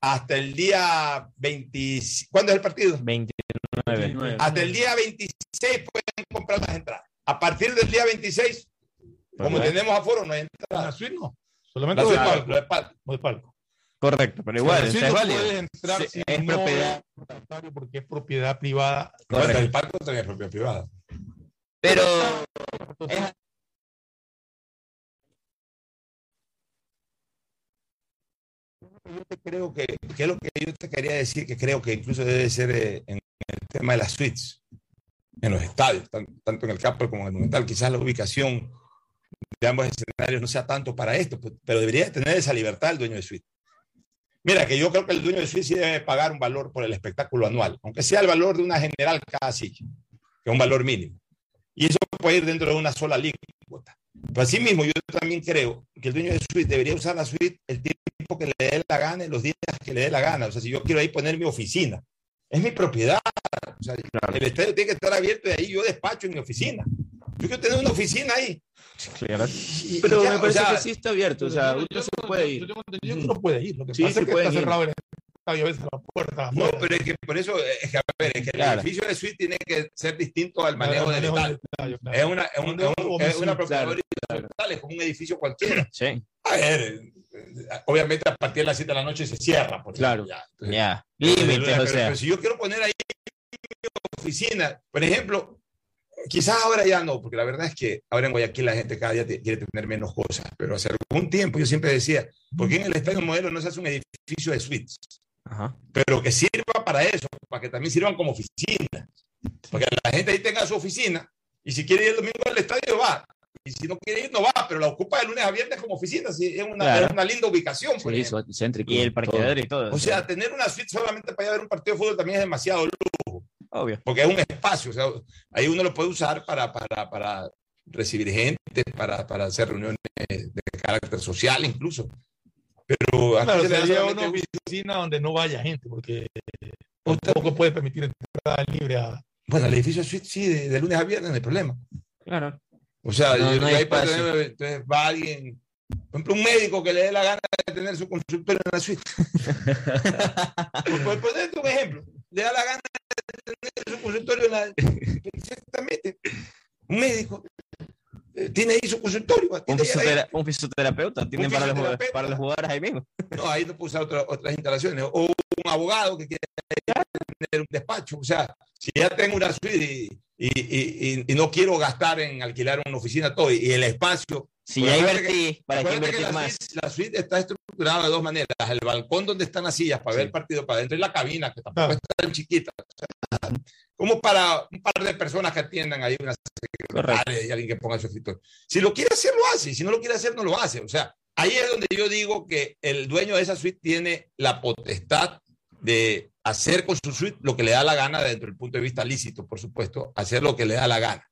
hasta el día 20. ¿Cuándo es el partido? 29. Hasta el día 26 pueden comprar las entradas. A partir del día 26, como Correcto. tenemos aforo, no hay En entradas. la suite no. Solamente La lo de suite, palco. lo de palco. Correcto, pero igual, es no puedes entrar Sí, si es no propiedad. es porque es propiedad privada. No, el palco también es propiedad privada. Pero yo te creo que, que es lo que yo te quería decir, que creo que incluso debe ser eh, en el tema de las suites, en los estadios, tan- tanto en el campo como en el monumental. Quizás la ubicación de ambos escenarios no sea tanto para esto, pues, pero debería tener esa libertad el dueño de suite. Mira, que yo creo que el dueño de suite sí debe pagar un valor por el espectáculo anual, aunque sea el valor de una general cada silla, que es un valor mínimo. Y eso puede ir dentro de una sola alícuota. Pero asimismo, yo también creo que el dueño de suite debería usar la suite el tiempo que le dé la gana y los días que le dé la gana. O sea, si yo quiero ahí poner mi oficina, es mi propiedad. O sea, el estadio tiene que estar abierto y ahí yo despacho en mi oficina. Yo quiero tener una oficina ahí. Claro. Y- Pero ya, me o parece sea, que sí está abierto, o sea, uno se puede ir. Yo que no puede ir. Lo que Sí, pasa sí es que está ir. cerrado el estadio a veces la puerta. No, pero es que por eso, es que, a ver, es que Claro. el edificio de suite tiene que ser distinto al manejo Al del manejo estadio. estadio, claro. Es una, es un- es un- como es una propiedad claro, horizontal, es como un edificio cualquiera. Sí. A ver, obviamente a partir de las 7 de la noche se cierra. Por Claro. ya. Entonces, Límites, pero- o sea. pero si yo quiero poner ahí oficina, por ejemplo, quizás ahora ya no, porque la verdad es que ahora en Guayaquil la gente cada día te- quiere tener menos cosas, pero hace algún tiempo yo siempre decía, ¿por qué en el estadio modelo no se hace un edificio de suites? Pero que sirva para eso, para que también sirvan como oficina. Porque la gente ahí tenga su oficina y si quiere ir el domingo al estadio va. Y si no quiere ir, no va, pero la ocupa de lunes a viernes como oficina. es, una, Claro. es una linda ubicación. por Sí, ejemplo. eso, céntrico. Y el parqueadero y todo. O sea, tener una suite solamente para ir a ver un partido de fútbol también es demasiado lujo. Obvio. Porque es un espacio. O sea, ahí uno lo puede usar para, para, para recibir gente, para, para hacer reuniones de carácter social incluso. Pero Claro, se sería una oficina donde no vaya gente, porque tampoco puede permitir entrada libre a. Bueno, el edificio suite sí, de, de lunes a viernes no hay problema. Claro. O sea, No, yo- no hay espacio. tener- entonces va alguien, por ejemplo, un médico que le dé la gana de tener su consultorio en la suite. por, por ponerte un ejemplo, le da la gana su consultorio en la. Perfectamente. Un médico eh, tiene ahí su consultorio. Un, fisiotera- fisioterapeuta tienen para, para los jugadores ahí mismo. No, ahí no puede usar otra- otras instalaciones. O un abogado que quiere tener un despacho. O sea, si ya tengo una suite y, y- y- no quiero gastar en alquilar una oficina todo y el espacio. Si ya invertí, ¿para qué invertir la más? Suite, la suite está estructurada de dos maneras. El balcón donde están las sillas para ver el partido para adentro y la cabina, que tampoco es tan chiquita. O sea, como para un par de personas que atiendan ahí una secretaria y alguien que ponga su escritorio. Si lo quiere hacer, lo hace. Si no lo quiere hacer, no lo hace. O sea, ahí es donde yo digo que el dueño de esa suite tiene la potestad de hacer con su suite lo que le da la gana dentro del punto de vista lícito, por supuesto, hacer lo que le da la gana.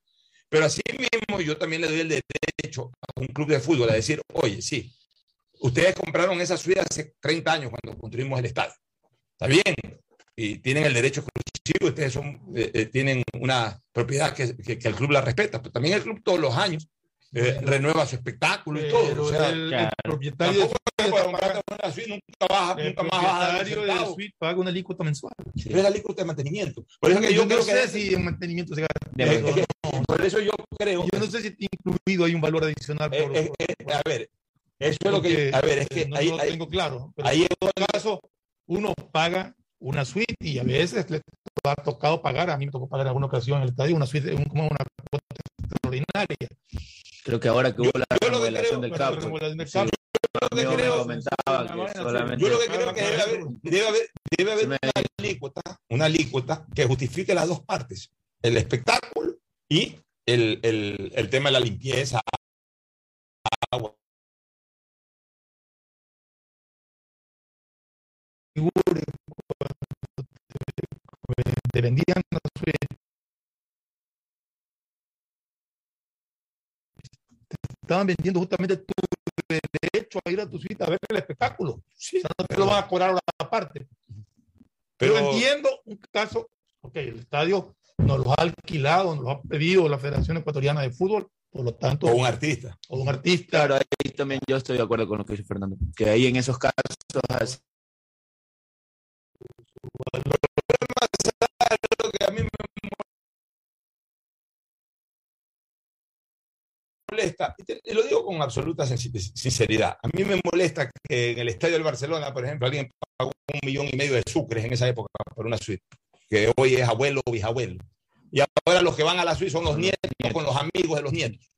Pero así mismo yo también le doy el derecho a un club de fútbol a decir, oye, sí, ustedes compraron esa suite hace 30 años cuando construimos el estadio. Está bien, y tienen el derecho exclusivo, ustedes son, eh, eh, tienen una propiedad que, que- que el club la respeta, pero también el club todos los años eh, renueva su espectáculo y todo. O sea, el, el propietario de tampoco es para comprarte una suite, nunca el nunca más vas a dar un propietario de la suite paga una alícuota mensual. Pero es la alícuota de mantenimiento. Por eso que yo, no creo sé que si en mantenimiento se gasta. Es que- por eso yo creo. Yo no sé si incluido hay un valor adicional. Eh, por- eh, eh, a ver, eso es lo que. A ver, es que eh, no ahí, lo ahí- tengo claro. Pero ahí en todo caso, uno paga una suite y a veces le ha tocado pagar, a mí me tocó pagar en alguna ocasión en el estadio una suite, un- como una cuota extraordinaria. Creo que ahora que hubo la remodelación del la remodelación del sí, campo, creo- que solamente. Yo lo que creo que debe haber, debe haber, debe haber una alícuota, una alícuota que justifique las dos partes, el espectáculo y el, el, el tema de la limpieza, agua. te, vendían estaban vendiendo justamente tu derecho a ir a tu suite a ver el espectáculo. o sea, no te lo van a cobrar. Pero, Pero- entiendo un caso, ok, el estadio nos lo ha alquilado, nos lo ha pedido la Federación Ecuatoriana de Fútbol, por lo tanto. O un artista. O un artista. Claro, ahí también yo estoy de acuerdo con lo que dice Fernando. Que ahí en esos casos. Y, lo digo con absoluta sinceridad, a mí me molesta que en el estadio del Barcelona, por ejemplo, alguien pagó un millón y medio de sucres en esa época por una suite, que hoy es abuelo o bisabuelo, y ahora los que van a la suite son los nietos con los amigos de los nietos.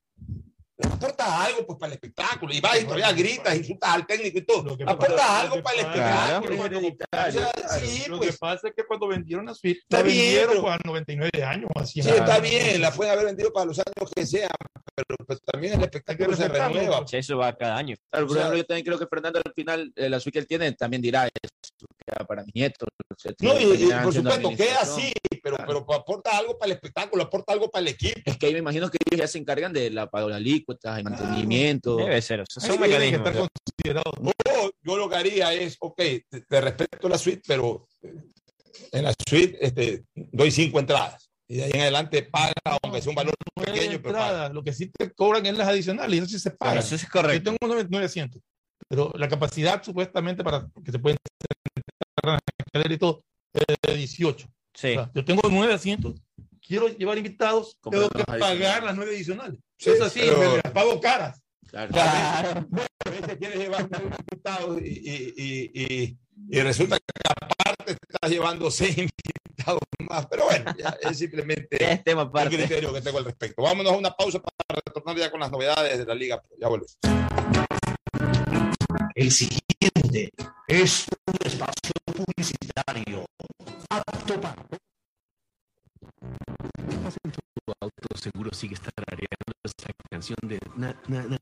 Aportas algo pues para el espectáculo y vas y todavía gritas, insultas al técnico y todo. Aportas algo para el espectáculo. O sea, sí, lo pues. que pasa es que cuando vendieron la suite, Está la bien, vendieron pero- a 99 años o así. Sí, está bien, la pueden haber vendido para los años que sean, pero pues, también el espectáculo se renueva. Eso va cada año. Claro, por O sea- ejemplo, yo también creo que Fernando al final, eh, la suite que él tiene, también dirá eso, para mi nieto. o sea, No, y, y por supuesto, queda así, pero, pero aporta algo para el espectáculo, aporta algo para el equipo. Es que ahí me imagino que ellos ya se encargan de la pago de alícuotas, el mantenimiento. Debe ser, esos Ahí son mecanismos. estar Yo, lo que haría es, ok, te, te respeto la suite, pero eh, en la suite este, doy cinco entradas. Y de ahí en adelante paga, aunque sea un valor Nueve pequeño, pero paga. entradas, lo que sí te cobran es las adicionales y eso sí se paga. Eso es correcto. Yo tengo nueve- 900, pero la capacidad supuestamente para que se pueden sentar en la escalera y todo es de 18. Sí. O sea, yo tengo nueve asientos, quiero llevar invitados, tengo que pagar las nueve adicionales. Sí, es así, pero- me las pago caras. Claro. A veces quieres llevar nueve invitados y, y, y, y, y resulta que aparte estás llevando seis invitados más. Pero bueno, ya es simplemente Es tema el criterio que tengo al respecto. Vámonos a una pausa para retornar ya con las novedades de la liga. Ya vuelvo. El siguiente es un espacio publicitario apto para Tu auto seguro sigue tarareando esta canción de na, na, na.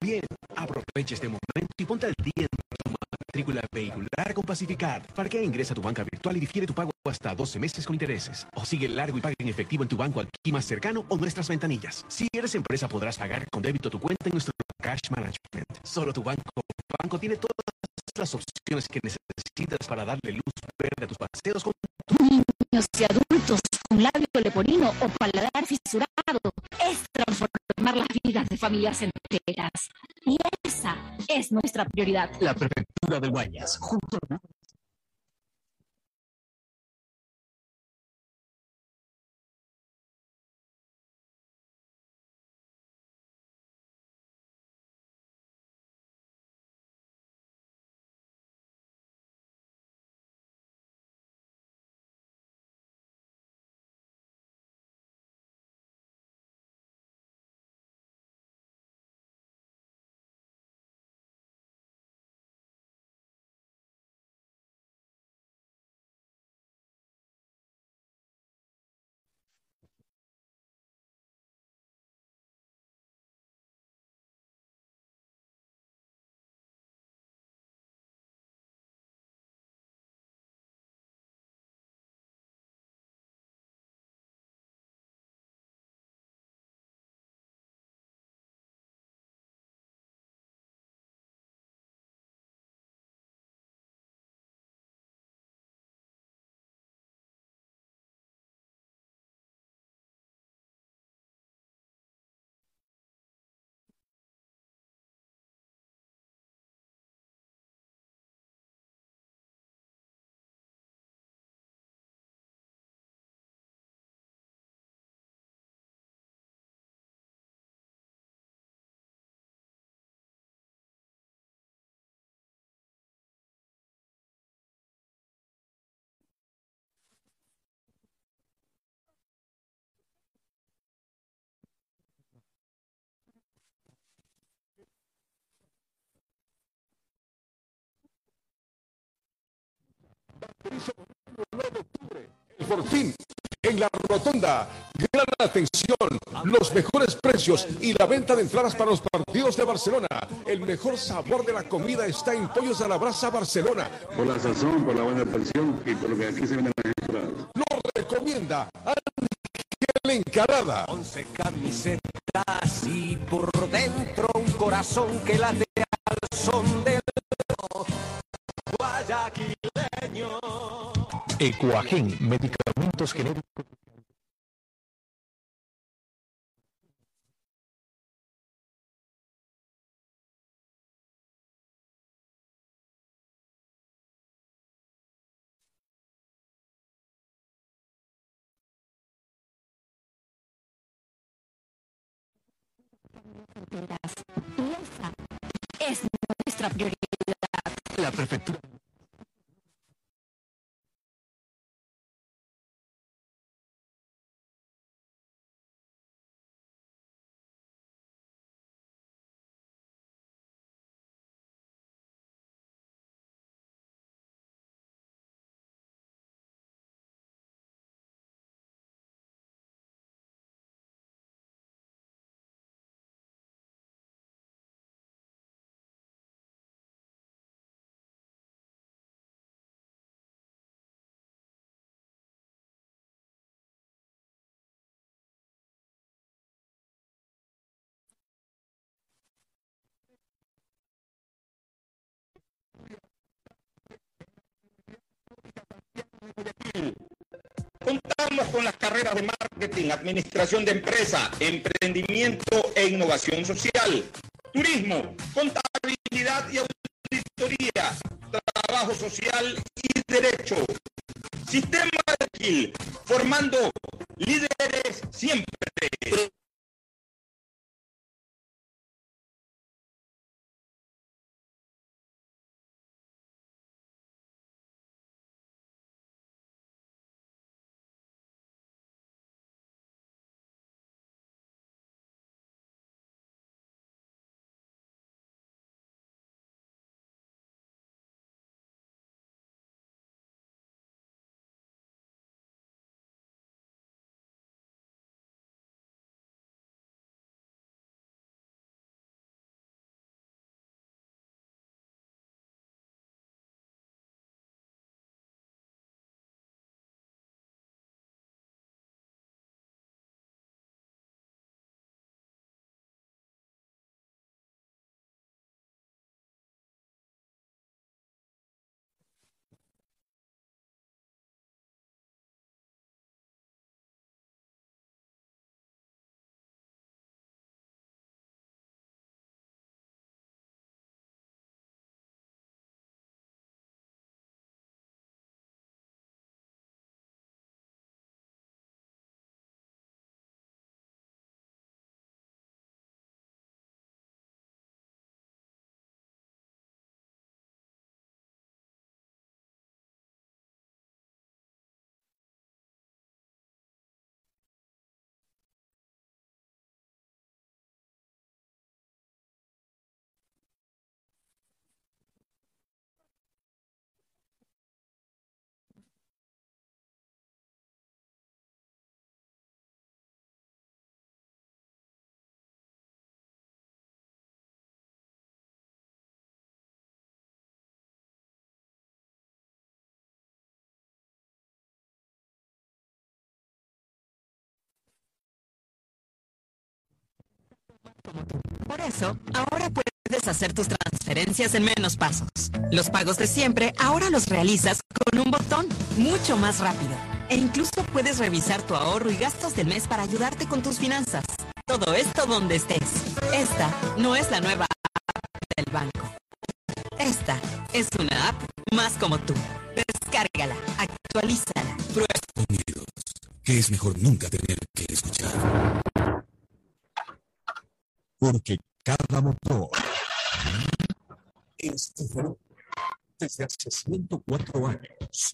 También aprovecha este momento y ponte al día en tu matrícula vehicular con Pacificar. Parquea ingresa a tu banca virtual y difiere tu pago hasta 12 meses con intereses. O sigue largo y paga en efectivo en tu banco aquí más cercano o nuestras ventanillas. Si eres empresa podrás pagar con débito tu cuenta en nuestro Cash Management. Solo tu banco. Banco tiene todas las opciones que necesitas para darle luz verde a tus paseos con Niños y adultos con labio leporino o paladar fisurado es transformar las vidas de familias enteras. Y esa es nuestra prioridad. La Prefectura de Guayas, junto a El Fortín en la rotonda. Gran atención, los mejores precios y la venta de entradas para los partidos de Barcelona. El mejor sabor de la comida está en Pollos a la Brasa Barcelona. Por la sazón, por la buena atención y por lo que aquí se venden las entradas. Lo recomienda Ángel Encarada. Once camisetas y por dentro un corazón que late Ecuagen, medicamentos genéricos. es nuestra prioridad. La prefectura. Contamos con las carreras de marketing, administración de empresa, emprendimiento e innovación social, turismo, contabilidad y auditoría, trabajo social y derecho. Sistema de Kill, formando líderes siempre. Por eso, ahora puedes hacer tus transferencias en menos pasos. Los pagos de siempre ahora los realizas con un botón, mucho más rápido. E incluso puedes revisar tu ahorro y gastos del mes para ayudarte con tus finanzas. Todo esto donde estés. Esta no es la nueva app del banco. Esta es una app más como tú. Descárgala, actualízala, prueba. Unidos, que es mejor nunca tener que escuchar. Porque cada motor es diferente desde hace 104 años.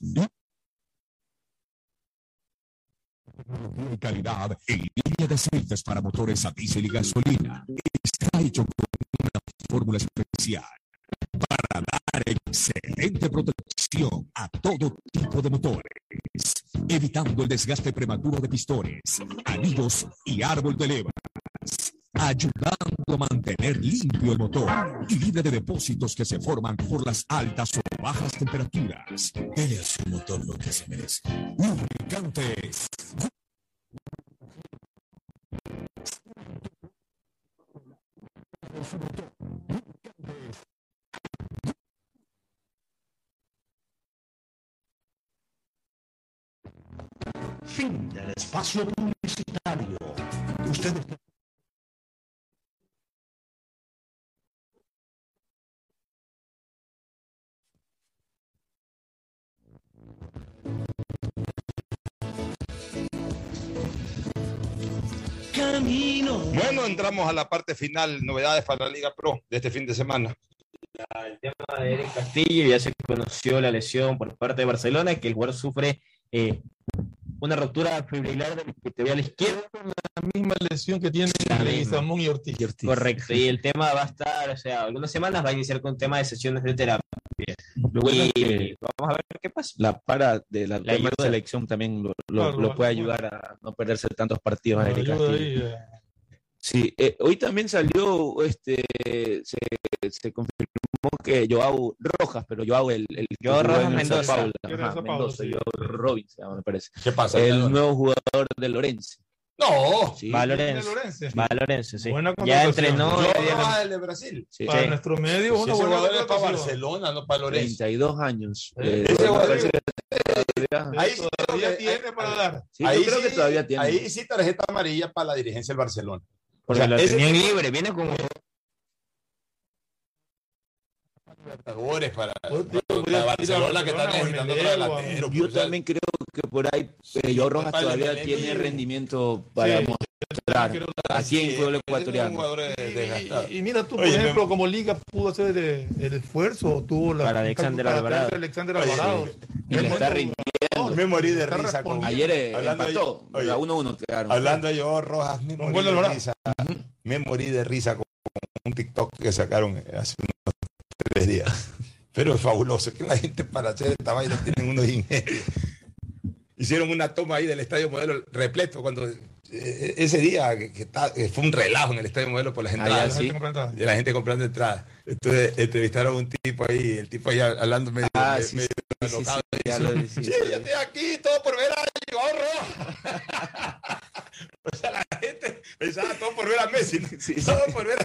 Y calidad en línea de aceites para motores a diésel y gasolina. Está hecho con una fórmula especial para dar excelente protección a todo tipo de motores, evitando el desgaste prematuro de pistones, anillos y árbol de levas, ayudando a mantener limpio el motor y libre de depósitos que se forman por las altas o bajas temperaturas. Dele a su motor lo que se merece. Lubricantes. Fin del espacio publicitario. Usted está... Camino. Bueno, entramos a la parte final, novedades para la Liga Pro de este fin de semana. El tema de Eric Castillo, ya se conoció la lesión por parte de Barcelona, que el jugador sufre eh, una ruptura fibrilar del epitelial izquierdo. La misma lesión que tiene Leguizamón y Ortiz. Correcto, y el tema va a estar, o sea, algunas semanas va a iniciar con tema de sesiones de terapia. Lo bueno es Y que vamos a ver qué pasa. la para de la, La tema de ayuda. selección también lo, lo- Claro, lo lo puede ayuda. ayudar a no perderse tantos partidos a eh. Sí, eh, hoy también salió, este, se, se confirmó que Joao Rojas, pero Joao el, el que Joao Rojas Mendoza. Sao Paulo, Mendoza, sí. Joao Robin se llama, me parece. ¿Qué pasa? El nuevo jugador de Lorenzo. No. Sí. Va Lorenzo. Lorenzo. Va a Lorenzo, sí. Buena Ya entrenó. El de Brasil. Sí. Para Sí. nuestro medio, buena jugador es para. Barcelona, no para Lorenzo. 32 años. Eh, ese. Ahí sí Todavía tiene para dar. Sí, yo creo que todavía tiene. Ahí sí tarjeta amarilla para la dirigencia del Barcelona. Porque O sea, lo ese tenían tipo- libre, viene como Libertadores para, Barcelona que necesitando. Yo también creo que por ahí eh, Joao Rojas todavía tiene rendimiento para Sí, mostrar aquí en un ecuatoriano. eh. Y, y mira tú, por Oye, ejemplo, me- como Liga pudo hacer el, el esfuerzo, tuvo la. Para Alexander para Alvarado. Alexander Oye, Alvarado. Y le está Tremendo rindiendo. Me morí de Está risa con. Ayer eh, empató, oye, a 1-1 quedaron. Hablando de Joao Rojas, me morí de risa. Me morí de risa con un TikTok que sacaron hace unos tres días. Pero es fabuloso, que la gente para hacer esta vaina tienen unos ingenios. Hicieron una toma ahí del Estadio Modelo repleto cuando eh, ese día que, que está- que fue un relajo en el Estadio Modelo por las Ah, ya, sí. de la gente comprando entradas. Entonces entrevistaron a un tipo ahí, el tipo ahí hablando medio, Ah, medio sí, alocado, ya lo yo estoy aquí, todo por ver a Rojas. o sea, la gente pensaba todo por ver a Messi, todo por ver a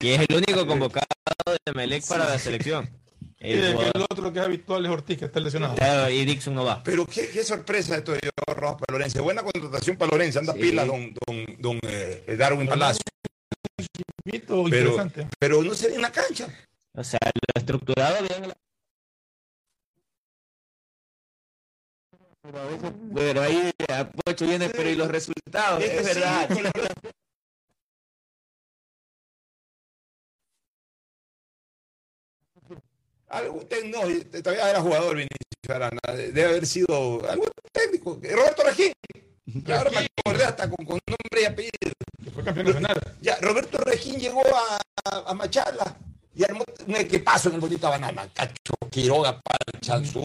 y es el único convocado de Melec para la selección. Y El otro que es habitual es Ortiz, que está lesionado. Claro, y Dixon no va. Pero qué, qué sorpresa esto de Rojas para Lorenzo. Buena contratación para Lorenzo, anda Sí. pila don, don, don eh, Darwin Palacio. Pero, interesante. pero no se ve en la cancha. O sea, lo estructurado bien. Pero ahí Pocho viene, pero y los resultados, es verdad. Algún técnico, no, todavía era jugador Vinicius Arana, debe haber sido algún técnico. Roberto Regín, ahora me acordé hasta con, con nombre y apellido. Fue campeón nacional. Ya, Roberto Regín llegó a, a, a Machala y armó un equipazo en el bonito Banana. Cacho, Quiroga, Chanzú,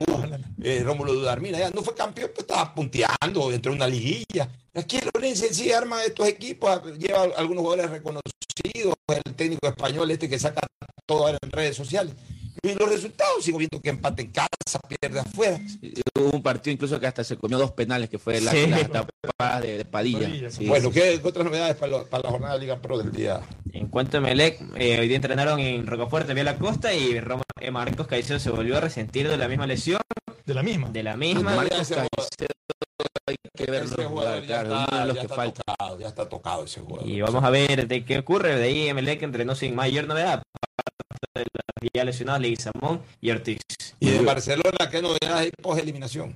eh, Rómulo Dudarmina. Ya no fue campeón, pues estaba punteando entre una liguilla. Aquí Lorenzo sí arma estos equipos, lleva algunos jugadores reconocidos, el técnico español este que saca todo en redes sociales. Y los resultados, sigo viendo que empate en casa, pierde afuera. Hubo un partido incluso que hasta se comió dos penales, que fue la, Sí. la tapada de, de Padilla. Padilla. Sí, bueno, sí, ¿qué, otras novedades para, lo- para la jornada de Liga Pro del día? En cuanto a Melec, eh, hoy día entrenaron en Rocafuerte, vía la costa, y Roma, eh, Marcos Caicedo se volvió a resentir de la misma lesión. De la misma. De la misma. Marcos Caicedo hay que verlo jugar, claro, está- uno de los que falta. tocado, ya está tocado ese jugador. Y vamos a ver de qué ocurre. De ahí Melec entrenó sin mayor novedad. De los ya lesionados Leguizamón y Ortiz. Y de Barcelona, ¿qué novedades hay post eliminación?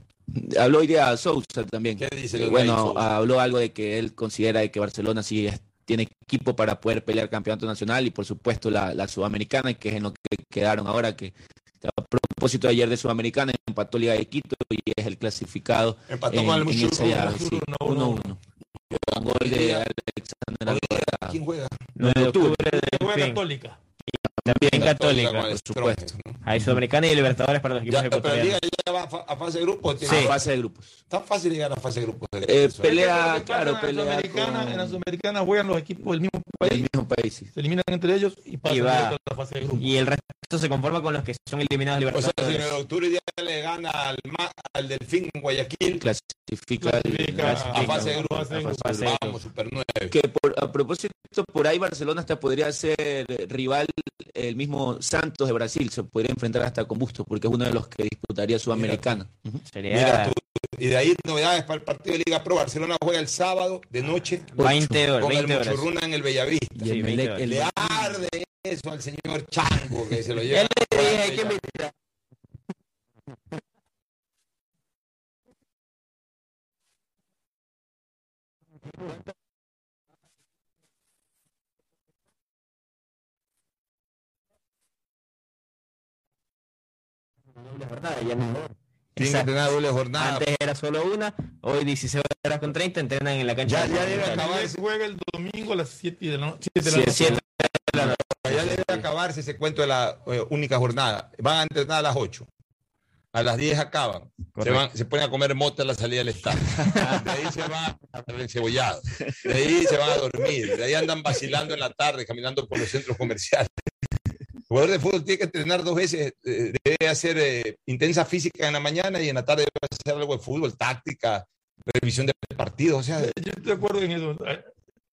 Habló hoy día Sousa también. ¿Qué dice Que, Leonel bueno, Sousa? habló algo de que él considera de que Barcelona sí tiene equipo para poder pelear campeonato nacional y por supuesto la, la sudamericana, que es en lo que quedaron ahora, que a propósito ayer de Sudamericana empató Liga de Quito y es el clasificado Empató en, con el en Mushuru, esa llave, Mushuru, sí, uno, 1-1. Un gol de Alexander. ¿Quién juega? 9 de octubre Juega del fin. Católica. También Católica. con por supuesto. ¿no? Hay Sudamericana y Libertadores para los equipos Ya, pero la Liga ya va a fa- a fase de grupos. Sí, tiene- fase de grupos. Tan fácil llegar a fase de grupos. Eh, pelea, que claro, en la pelea Sudamericana, con- En la Sudamericana juegan los equipos del mismo del país. mismo país. sí. Se eliminan entre ellos y pasan Y va. directo a la fase de grupos. Y el resto se conforma con los que son eliminados O sea, si en Libertadores. el octubre ya le gana al, al Delfín en Guayaquil Clasifica, a fase de de de grupos. Vamos, Super 9. que por, a propósito, por ahí Barcelona hasta podría ser rival el mismo Santos de Brasil, se podría enfrentar hasta con Bustos, porque es uno de los que disputaría Sudamericana. Sería Mira tú, y de ahí novedades para el partido de Liga Pro. Barcelona juega el sábado de noche 20 horas. con 20 el horas. Muchurruna en el Bellavista. Y el Sí, Melec- 20 el- Le arde eso al señor Chango que se lo lleva. Ya le dije, hay que invitar. jornada, ya no. Tienen que Exacto. tener doble jornada. Antes era solo una, hoy 16 horas con 30 entrenan en la cancha. Ya- ya debe de acabar. Juega el domingo a las 7 de la noche. siete de la noche. Acabarse ese cuento de la eh, única jornada. Van a entrenar a las 8. A las 10 acaban. Se, van, se ponen a comer mota a la salida del estadio. De ahí se van al encebollado. De ahí se van a dormir. De ahí andan vacilando en la tarde, caminando por los centros comerciales. El jugador de fútbol tiene que entrenar dos veces. eh, Debe hacer eh, intensa física en la mañana y en la tarde debe hacer algo de fútbol, táctica, revisión de partidos. O sea, Yo estoy de acuerdo en eso.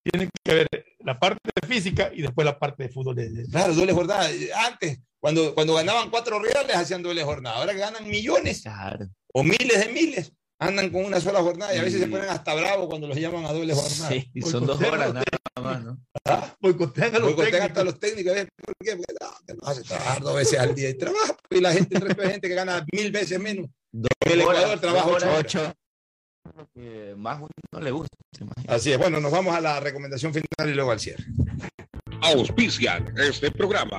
Eh, Tiene que haber la parte física y después la parte de fútbol. de- de- Claro, doble jornada. Antes, cuando, cuando ganaban cuatro reales, hacían doble jornada. Ahora que ganan millones, Claro. o miles de miles andan con una sola jornada y a veces se ponen hasta bravos cuando los llaman a doble jornada. Sí, y son dos horas nada más, ¿no? ¿Ah? Boicotean a los Boicotean técnicos. hasta los técnicos. ¿ves? ¿Por qué? Porque no, que nos hace trabajar dos veces al día y trabaja. Y la gente, el resto de gente que gana mil veces menos. en el horas, Ecuador trabaja dos ocho horas, horas. ocho. Lo que más uno le gusta. Así es. Bueno, nos vamos a la recomendación final y luego al cierre. Auspician este programa.